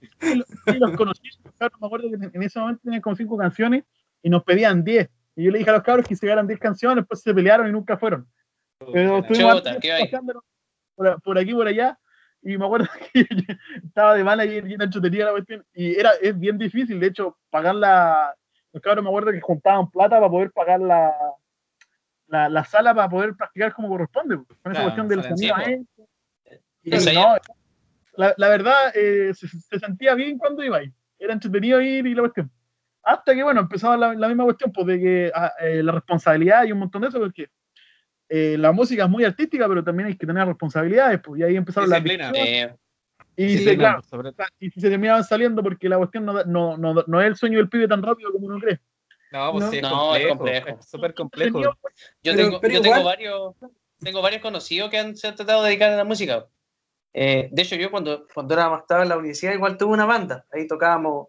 sí, los conocí, los cabros, me acuerdo que en- ese momento tenían como cinco canciones y nos pedían 10. Y yo le dije a los cabros que se llegaran 10 canciones, después se pelearon y nunca fueron. Pero pasándolo por, por aquí y por allá. Y me acuerdo que estaba de mala y bien entretenida la cuestión. Y era, es bien difícil, de hecho, pagar la. Los cabros me acuerdo que juntaban plata para poder pagar la, la, la sala para poder practicar como corresponde. Con esa Claro, cuestión del sonido. sí, no, la, la verdad, eh, se, se sentía bien cuando iba ahí. Era entretenido ir y la cuestión. Hasta que, bueno, empezaba la, la misma cuestión, pues de que ah, eh, la responsabilidad y un montón de eso, porque eh, la música es muy artística, pero también hay que tener responsabilidades, pues, y ahí empezaron las Eh, y Sí, se, claro, sobre- y se terminaban saliendo porque la cuestión no, no, no, no es el sueño del pibe tan rápido como uno cree. No, pues No. sí, es No, es complejo. complejo. Es súper complejo. yo Pero- tengo, pero yo tengo varios tengo varios conocidos que han, se han tratado de dedicar a la música. Eh, de hecho, yo cuando, cuando era, estaba en la universidad igual tuve una banda, ahí tocábamos,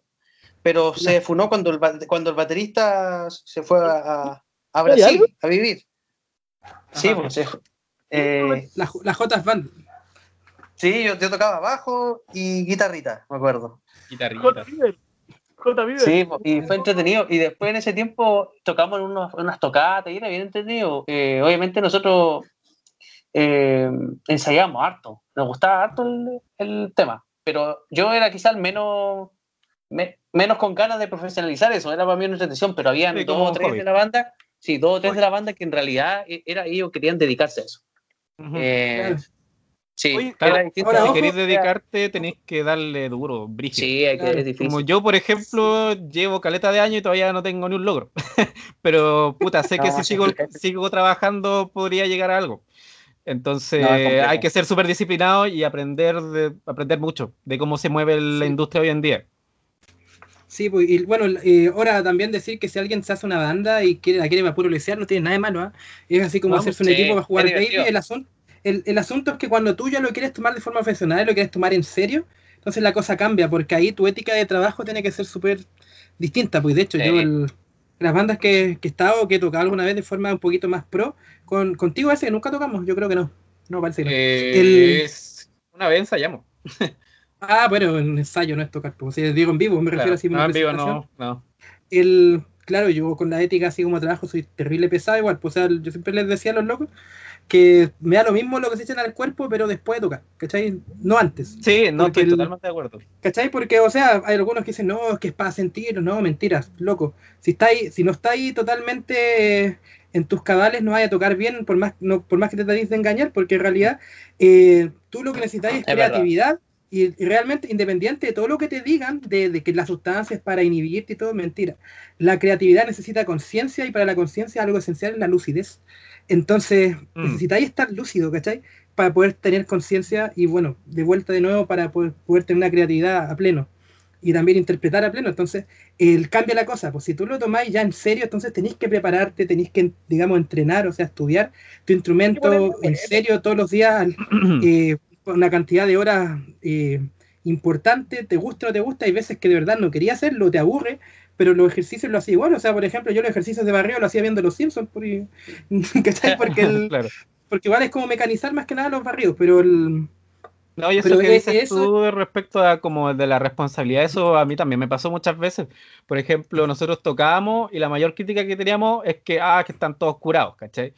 pero se funó cuando el, cuando el baterista se fue a, a ¿Hay Brasil a vivir. Sí, Ajá. pues, eh, La, la Jotas Band. sí yo, yo tocaba bajo y guitarrita, me acuerdo. Guitarrita. J. Bieber. Sí, po, y fue entretenido. Y después en ese tiempo tocamos en unos- unas tocatas y era bien entretenido. Eh, obviamente nosotros eh, ensayábamos harto. Nos gustaba harto el, el tema. Pero yo era quizás menos, me- menos con ganas de profesionalizar eso. Era para mí una entretención, pero había Sí, dos como o tres hobby. de la banda. Sí, dos o tres de la banda que en realidad eh, era ellos querían dedicarse a eso. Ujú. Eh, Claro. sí, Oye, Claro, era distinto. ahora, si ojo, queréis dedicarte, tenéis que darle duro, brígido. Sí, hay que- es difícil. Como yo, por ejemplo, llevo caleta de años y todavía no tengo ni un logro. Pero, puta, sé que No, si es sigo, sigo trabajando podría llegar a algo. Entonces, No, hay que ser súper disciplinado y aprender, de, aprender mucho de cómo se mueve la Sí. industria hoy en día. Sí, pues, y bueno, eh, ahora también decir que si alguien se hace una banda y quiere, la quiere para puro lesear, no tiene nada de malo, ¿ah? Es así como Vamos, hacerse un sí, equipo para jugar baby. El asunto, el, el asunto es que cuando tú ya lo quieres tomar de forma profesional y lo quieres tomar en serio, entonces la cosa cambia, porque ahí tu ética de trabajo tiene que ser súper distinta. Pues de hecho, Sí. yo el- las bandas que, que he estado, que he tocado alguna vez de forma un poquito más pro, con, contigo ese que nunca tocamos, yo creo que no. No, parece que no. Eh, es- Una vez ensayamos. Ah, bueno, en ensayo no es tocar, pues, si digo en vivo, me refiero Claro, así no, en vivo no, no. el, claro, yo con la ética así como trabajo soy terrible pesado igual, pues, o sea, yo siempre les decía a los locos que me da lo mismo lo que se echan al cuerpo, pero después de tocar, ¿cachai? No antes, Sí, no estoy el- totalmente de acuerdo. ¿cachai? Porque, o sea, hay algunos que dicen, no, es que es para sentir, no, mentiras, loco. Si está ahí, si no está ahí totalmente en tus cabales, no vaya a tocar bien, por más, no, por más que te trates de engañar, porque en realidad eh, tú lo que necesitas es, Es verdad. creatividad. Y, y realmente, independiente de todo lo que te digan, de, de que la sustancia es para inhibirte y todo, mentira. La creatividad necesita conciencia y para la conciencia algo esencial es la lucidez. Entonces, Mm. necesitáis estar lúcido, ¿cachai? Para poder tener conciencia y, bueno, de vuelta de nuevo para poder, poder tener una creatividad a pleno y también interpretar a pleno. Entonces, el cambia la cosa. Pues si tú lo tomáis ya en serio, entonces tenéis que prepararte, tenéis que, digamos, entrenar, o sea, estudiar tu instrumento en serio todos los días, eh, una cantidad de horas eh, importante, te gusta o no te gusta, hay veces que de verdad no quería hacerlo, te aburre, pero los ejercicios lo hacía igual, o sea, por ejemplo, yo los ejercicios de barrio lo hacía viendo los Simpsons. Porque, el- claro. porque igual es como mecanizar más que nada los barrios, pero el, No, y eso Pero que es- dices eso- tú respecto a como de la responsabilidad, eso a mí también me pasó muchas veces. Por ejemplo, nosotros tocábamos y la mayor crítica que teníamos es que, ah, que están todos curados, ¿cachai?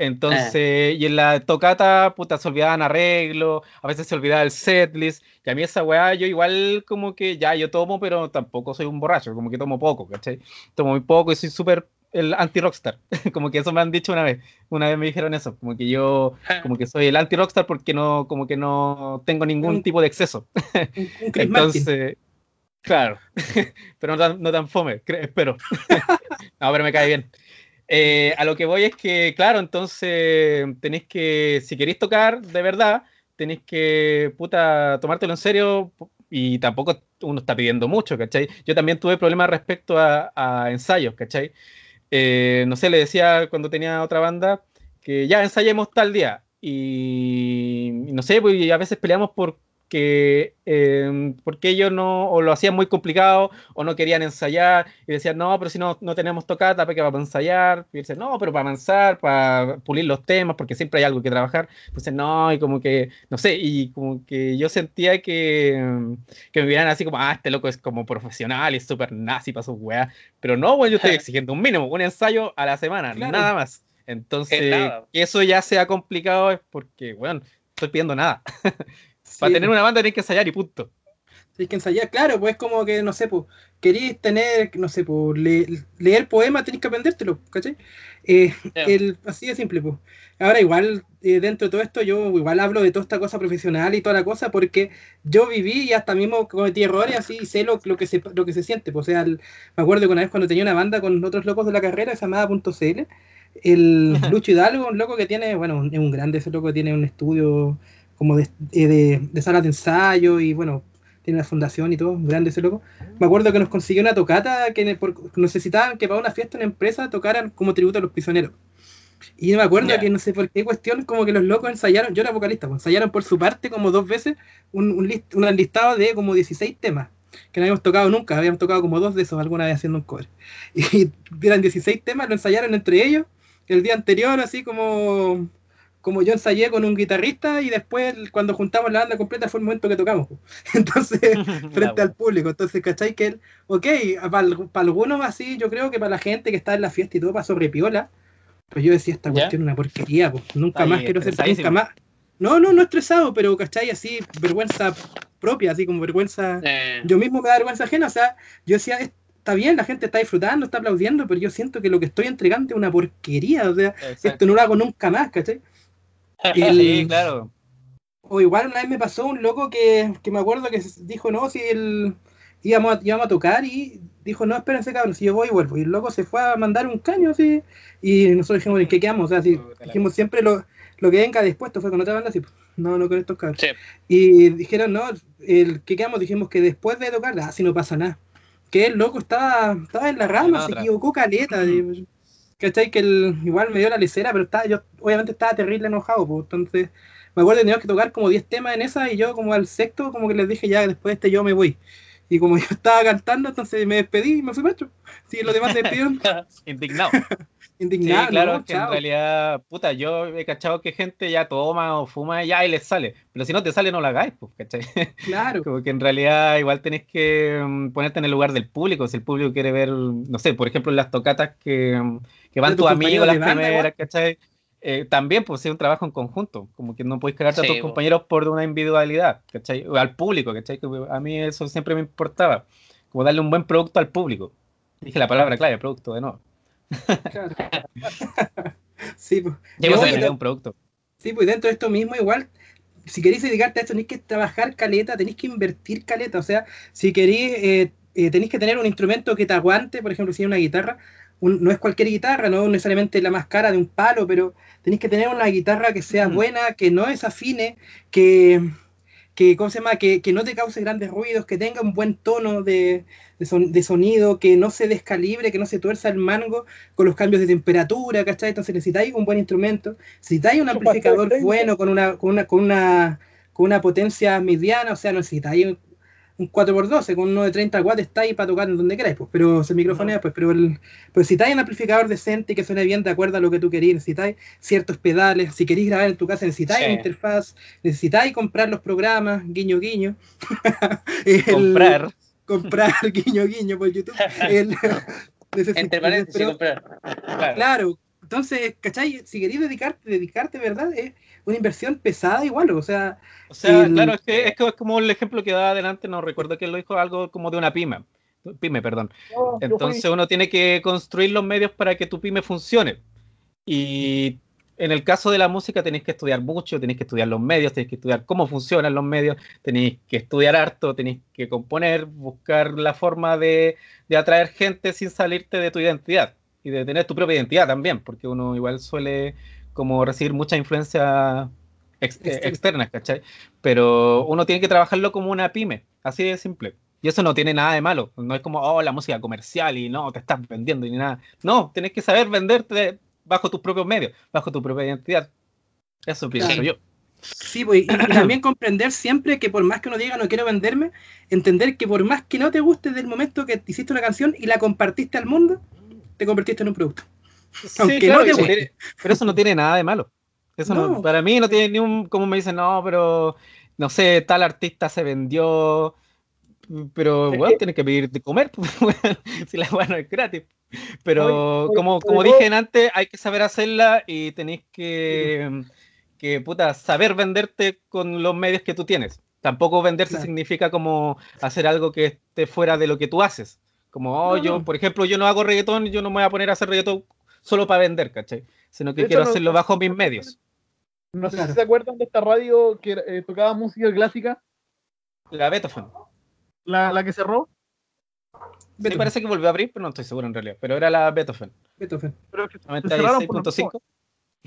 Entonces, y en la tocata, puta, se olvidaban arreglos, a veces se olvidaba el setlist, y a mí esa weá, yo igual como que, ya, yo tomo, pero tampoco soy un borracho, como que tomo poco, ¿cachai? Tomo muy poco y soy súper el anti-rockstar, como que eso me han dicho una vez, una vez me dijeron eso, como que yo, como que soy el anti-rockstar porque no, como que no tengo ningún Un- tipo de exceso. un, un Chris Martin. Entonces, claro, pero no tan, no tan fome, espero. no, pero me cae bien. Eh, a lo que voy es que, claro, entonces tenéis que, si queréis tocar de verdad, tenéis que, puta, tomártelo en serio y tampoco uno está pidiendo mucho, ¿cachai? Yo también tuve problemas respecto a, a ensayos, ¿cachai? Eh, no sé, le decía cuando tenía otra banda que ya ensayemos tal día y, y no sé, pues y a veces peleamos porque, eh, porque ellos no, o lo hacían muy complicado o no querían ensayar y decían, no, pero si no, no tenemos tocata, ¿para qué vamos a ensayar? Y dicen, no, pero para avanzar, para pulir los temas, porque siempre hay algo que trabajar. Entonces, no, y como que, no sé, y como que yo sentía que, que me vieran así como, ah, este loco es como profesional es súper nazi para sus weas. Pero no, bueno, yo estoy exigiendo un mínimo, un ensayo a la semana, Claro. nada más. Entonces, Es nada. que eso ya sea complicado es porque, bueno, estoy pidiendo nada. Para tener una banda tenés que ensayar y punto. Tienes que ensayar, claro, pues como que, no sé, pues, queréis tener, no sé, pues, le- leer poema, tenéis que aprendértelo, ¿cachai? Eh, el, así de simple, pues. Ahora, igual, eh, dentro de todo esto, yo igual hablo de toda esta cosa profesional y toda la cosa, porque yo viví y hasta mismo cometí errores así y sé lo, lo, que, se, lo que se siente. pues, o sea, el- me acuerdo que una vez cuando tenía una banda con otros locos de la carrera, que se llamaba Punto .cl, el Lucho Hidalgo, un loco que tiene, bueno, es un grande ese loco, tiene un estudio como de, eh, de, de salas de ensayo y bueno, tiene una fundación y todo, grande ese loco. Me acuerdo que nos consiguió una tocata que necesitaban que para una fiesta en empresa tocaran como tributo a los prisioneros. Y me acuerdo que no sé por qué cuestión, como que los locos ensayaron, yo era vocalista, pues, ensayaron por su parte como dos veces un, un, list- un listado de como 16 temas que no habíamos tocado nunca, habíamos tocado como dos de esos alguna vez haciendo un cover. Y eran 16 temas, lo ensayaron entre ellos el día anterior, así como, como yo ensayé con un guitarrista y después cuando juntamos la banda completa fue el momento que tocamos. pues. Entonces, frente al público. Entonces, ¿cachai? Que él, ok, para algunos así, yo creo que para la gente que está en la fiesta y todo pasó repiola, pero yo decía, esta cuestión es una porquería, pues. nunca Está más quiero ser, nunca más. No, no, no estresado, pero ¿cachai? Así, vergüenza propia, así como vergüenza. Eh, Yo mismo me da vergüenza ajena, o sea, yo decía, está bien, la gente está disfrutando, está aplaudiendo, pero yo siento que lo que estoy entregando es una porquería, o sea, Exacto. esto no lo hago nunca más, ¿cachai? El- Sí, claro. O igual una vez me pasó un loco que, que me acuerdo que dijo, no, si él íbamos a, íbamos a tocar y dijo, no, espérense cabrón, si yo voy y vuelvo. Y el loco se fue a mandar un caño así y nosotros dijimos, ¿en qué quedamos? O sea, si dijimos siempre lo, lo que venga después, esto fue con otra banda, así, pues, no, no con estos cabros. Sí. Y dijeron, no, el que quedamos, dijimos que después de tocar, ah, si no pasa nada. Que el loco estaba, estaba en la rama, En se otra. equivocó caleta. y- ¿Cachai? Que el, igual me dio la lecera, pero estaba, yo obviamente estaba terrible enojado, pues, entonces me acuerdo que teníamos que tocar como 10 temas en esa y yo como al sexto como que les dije ya después de este yo me voy. Y como yo estaba cantando, entonces me despedí y me fui macho. Sí, los demás se despidieron Indignado. Sí, indignados. claro, ¿no? es que en realidad, puta, yo he cachado que gente ya toma o fuma ya y les sale. Pero si no te sale, no lo hagáis, pues, ¿cachai? Claro. Como que en realidad igual tenés que mm, ponerte en el lugar del público. Si el público quiere ver, no sé, por ejemplo, las tocatas que, mm, que van tus tus amigos, las banda, primeras, ¿cachai? Eh, también, pues, es un trabajo en conjunto. Como que no podéis cargarte a Sí, tus po. compañeros por una individualidad, ¿cachai? O al público, ¿cachai? A mí eso siempre me importaba. Como darle un buen producto al público. Dije la palabra clave, producto de nuevo. Claro. sí, pues. Llegó No, a y ser- de un producto. Sí, pues dentro de esto mismo igual, si queréis dedicarte a esto, tenéis que trabajar caleta, tenéis que invertir caleta, o sea, si queréis, eh, eh, tenéis que tener un instrumento que te aguante, por ejemplo, si hay una guitarra, un- no es cualquier guitarra, no necesariamente la más cara de un palo, pero tenéis que tener una guitarra que sea buena, que no desafine, que, que, ¿cómo se llama? Que, que no te cause grandes ruidos, que tenga un buen tono de, de, son- de sonido, que no se descalibre, que no se tuerza el mango con los cambios de temperatura, ¿cachai? Entonces necesitáis un buen instrumento, necesitáis un amplificador pastel 30. bueno con una, con una, con una, con una potencia mediana, o sea, necesitáis un, un 4x12, con uno de 30 watts está ahí para tocar en donde queráis, pues, pero se microfonea, pues, pero, el, pero necesitáis un amplificador decente y que suene bien de acuerdo a lo que tú queréis, necesitáis ciertos pedales, si queréis grabar en tu casa necesitáis Sí. una interfaz, necesitáis comprar los programas, guiño guiño. El- Comprar. comprar guiño guiño por YouTube. El- Entre paréntesis, comprar. Claro. Claro, entonces, ¿cachai? Si queréis dedicarte, dedicarte, ¿verdad? Es una inversión pesada igual, o sea, O sea, El- claro, es que es, que es como el ejemplo que daba adelante, no recuerdo quién lo dijo, algo como de una pyme. Pyme, perdón. No, yo Entonces uno tiene que construir los medios para que tu pyme funcione. Y en el caso de la música tenéis que estudiar mucho, tenéis que estudiar los medios, tenéis que estudiar cómo funcionan los medios, tenéis que estudiar harto, tenéis que componer, buscar la forma de, de atraer gente sin salirte de tu identidad y de tener tu propia identidad también, porque uno igual suele como recibir mucha influencia ex- eh, Externa. ¿cachai? Pero uno tiene que trabajarlo como una pyme, así de simple. Y eso no tiene nada de malo. No es como, oh, la música comercial y no, te estás vendiendo ni nada. No, tenés que saber venderte bajo tus propios medios, bajo tu propia identidad. Eso pienso yo. sí, pues, y, y también comprender siempre que por más que uno diga no quiero venderme, entender que por más que no te guste del momento que hiciste una canción y la compartiste al mundo, te convertiste en un producto. No claro, te guste. tiene- pero eso no tiene nada de malo. Eso no- No. para mí no tiene ni un, como me dicen, no, pero no sé, tal artista se vendió, pero bueno, tienes que pedir de comer, pues, si la weá no es gratis. Pero Oye, como, como dije antes, hay que saber hacerla y tenéis que, que puta, saber venderte con los medios que tú tienes. Tampoco venderse Claro. significa como hacer algo que esté fuera de lo que tú haces. Como, oh, No, yo, no. por ejemplo, yo no hago reggaetón, yo no me voy a poner a hacer reggaetón solo para vender, ¿cachai? Sino que De hecho, quiero no- hacerlo bajo mis medios. No sé Claro. si se acuerdan de esta radio que eh, tocaba música clásica, La Beethoven. la, la que cerró. Me Beethoven, parece que volvió a abrir, pero no estoy seguro en realidad. Pero era la Beethoven. Beethoven. Pero es que se cerraron por- 96.5.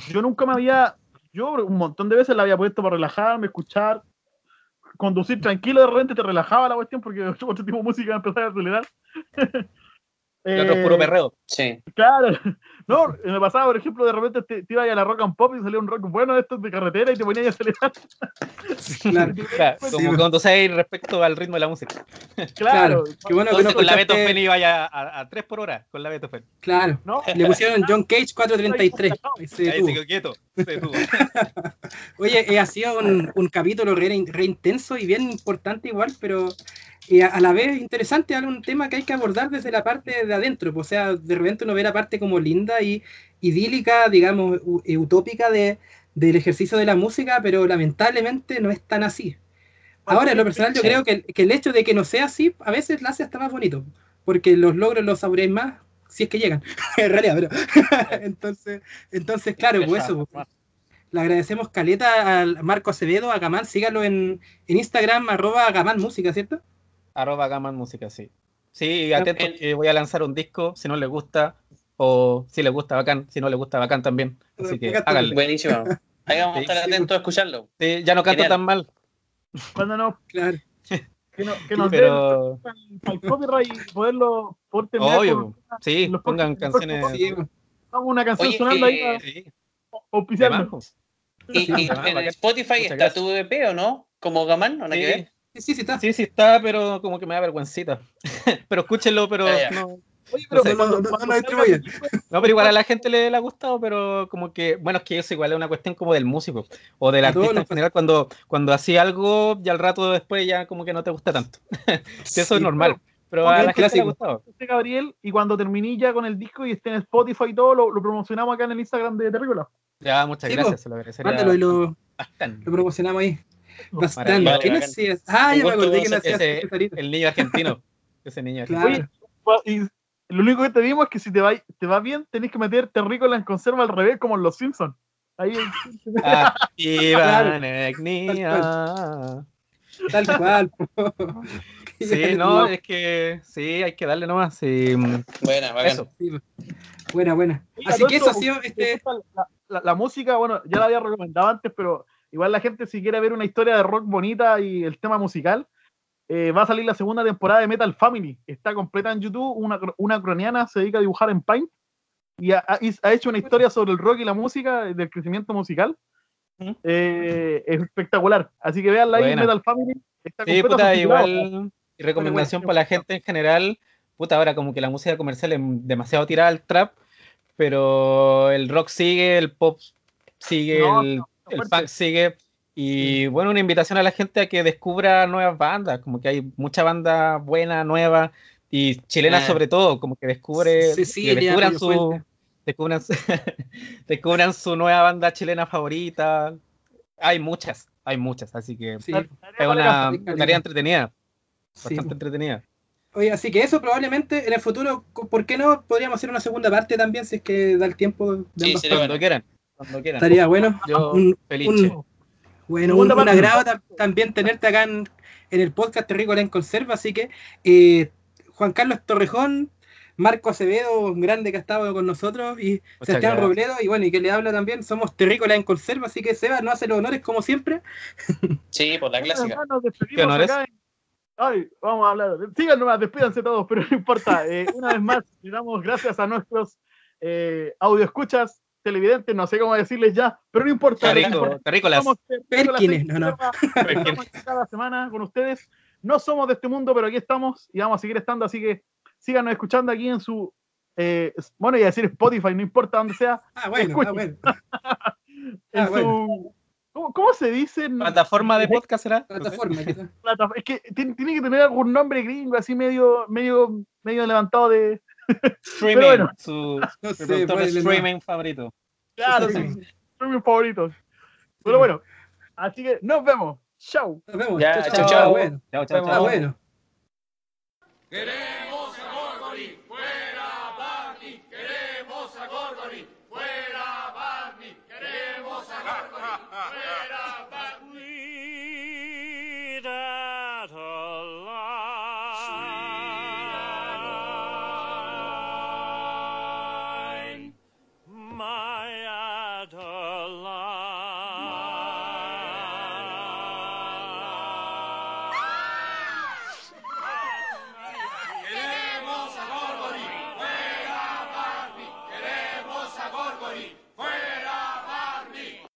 Yo nunca me había. Yo un montón de veces la había puesto para relajarme, escuchar, conducir tranquilo. De repente te relajaba la cuestión porque otro, otro tipo de música empezaba a acelerar. El otro es puro Eh, perreo. Sí. Claro, no, me pasaba, por ejemplo, de repente te, te ibas a la rock and pop y salía un rock bueno de estos de carretera y te ponías a acelerar. Claro. Claro, como pues. cuando se respecto al ritmo de la música. Claro, Qué bueno que no Entonces con la Beethoven iba ya a, a 3 por hora, con la Beethoven. Claro. ¿no? Le pusieron John Cage 433. Ahí se Ahí detuvo. se quedó quieto. se detuvo. Oye, eh, ha sido un, un capítulo re, re intenso y bien importante igual, pero eh, a, a la vez interesante, algo un tema que hay que abordar desde la parte de adentro, pues, o sea, de repente uno ve la parte como linda y idílica, digamos, u- eh, utópica de, del ejercicio de la música, pero lamentablemente no es tan así. Ahora, en lo personal, yo creo que, que el hecho de que no sea así, a veces la hace hasta más bonito, porque los logros los saboreáis más si es que llegan, en realidad, pero entonces, entonces, claro, pues eso, pues, le agradecemos caleta al Marco Acevedo, a Gamán, sígalo en, en Instagram, arroba Gamán Música, ¿cierto? Arroba Gaman Música, sí. Sí, atento El- que voy a lanzar un disco, si no les gusta, o si les gusta, bacán, si no les gusta, bacán también. Así que háganle. Buenísimo. Ahí vamos a Sí, estar sí. atentos a escucharlo. Sí, ya no canto Genial. tan mal, Cuando nos, Claro. que, no- que nos den pero el copyright y poderlo poder terminar obvio, con- sí, los pongan canciones Sí, Vamos una canción Oye, sonando ahí eh, para sí, de auspiciarnos. Y, y Sí, en. Spotify Muchas está gracias. tu EP o no? Como Gamán, ¿no? Nada que ver. Sí, sí, está. sí, sí está, pero como que me da vergüencita. pero escúchenlo, pero no, Oye, pero No pero igual a la gente le, ha gustado, pero como que, bueno, es que eso igual es una cuestión como del músico o del artista en pasa. general, cuando, cuando hacía algo y al rato después ya como que no te gusta tanto. Sí, eso es normal, pero a la gente le ha gustado. Gabriel, y cuando terminé ya con el disco y esté en Spotify y todo, lo, lo promocionamos acá en el Instagram de Terrícola. Ya, muchas Sí, gracias, se lo agradecería Mándalo y lo, bastante. lo promocionamos ahí. Bastante. Maravilla. ¿Quién hacía? Ah, ya me acordé quién hacía el niño argentino, ese niño Claro. argentino. Y lo único que te dimos es que si te va, te va bien, tenés que meter Terrícola en conserva al revés, como en Los Simpsons. Ahí, Ah, Iván Tal cual. po. Sí, no, es que sí, hay que darle nomás. Sí, Buena, bacán. Sí. Buena, buena. Así que eso ha sido ¿te este. la- la música, bueno, ya la había recomendado antes, pero igual la gente si quiere ver una historia de rock bonita y el tema musical, eh, va a salir la segunda temporada de Metal Family. Está completa en YouTube. Una, una ucraniana se dedica a dibujar en Paint y ha, hecho una historia sobre el rock y la música, del crecimiento musical. Eh, es espectacular. Así que veanla ahí, Buena. Metal Family. Está Sí, puta, igual. Y recomendación bueno, para la gente en general. Puta, ahora como que la música comercial es demasiado tirada al trap, pero el rock sigue, el pop sigue, No, el, no, el punk sigue. Y bueno, una invitación a la gente a que descubra nuevas bandas, como que hay mucha banda buena, nueva, y chilena Ah. sobre todo, como que descubre, Cecilia, que descubran su, descubran, descubran su nueva banda chilena favorita. Hay muchas, hay muchas, así que Sí, es una tarea entretenida, sí. bastante entretenida. Oye, así que eso probablemente en el futuro, ¿por qué no? Podríamos hacer una segunda parte también si es que da el tiempo de Sí. Cuando quieran, cuando quieran. Estaría bueno. Yo Un- feliz. un-. Bueno, un, un agrado ta- también tenerte acá en, en el podcast Terrícola en Conserva, así que eh, Juan Carlos Torrejón, Marco Acevedo, un grande que ha estado con nosotros, y Muchas Sebastián gracias. Robledo, y bueno, y que le habla también, somos Terrícola en Conserva, así que Seba nos hace los honores como siempre. Sí, por la clásica. ¿Qué honores? Ay, vamos a hablar. Sigan nomás, despídanse todos, pero no importa. Eh, una vez más, le damos gracias a nuestros eh, audioescuchas, televidentes, no sé cómo decirles ya, pero no importa. Somos Terrícolas Perkines, en no, no. Cada semana con ustedes. No somos de este mundo, pero aquí estamos y vamos a seguir estando, así que síganos escuchando aquí en su, eh, bueno, y a decir Spotify, no importa dónde sea, Ah, bueno, ah, bueno. en Ah, su... bueno. ¿Cómo, cómo se dice? Plataforma de podcast será. Plataforma, Es que tiene, tiene que tener algún nombre gringo, así medio, medio, medio levantado de. Streaming, bueno. su No sé, reproductor de ponele, no. streaming favorito. Claro, Sí, sí, mis favoritos. Pero bueno, así que nos vemos. Chau. Nos vemos. Ya, chao, chao. chao. Ah, bueno. Chao, chao, Ah, chao. bueno.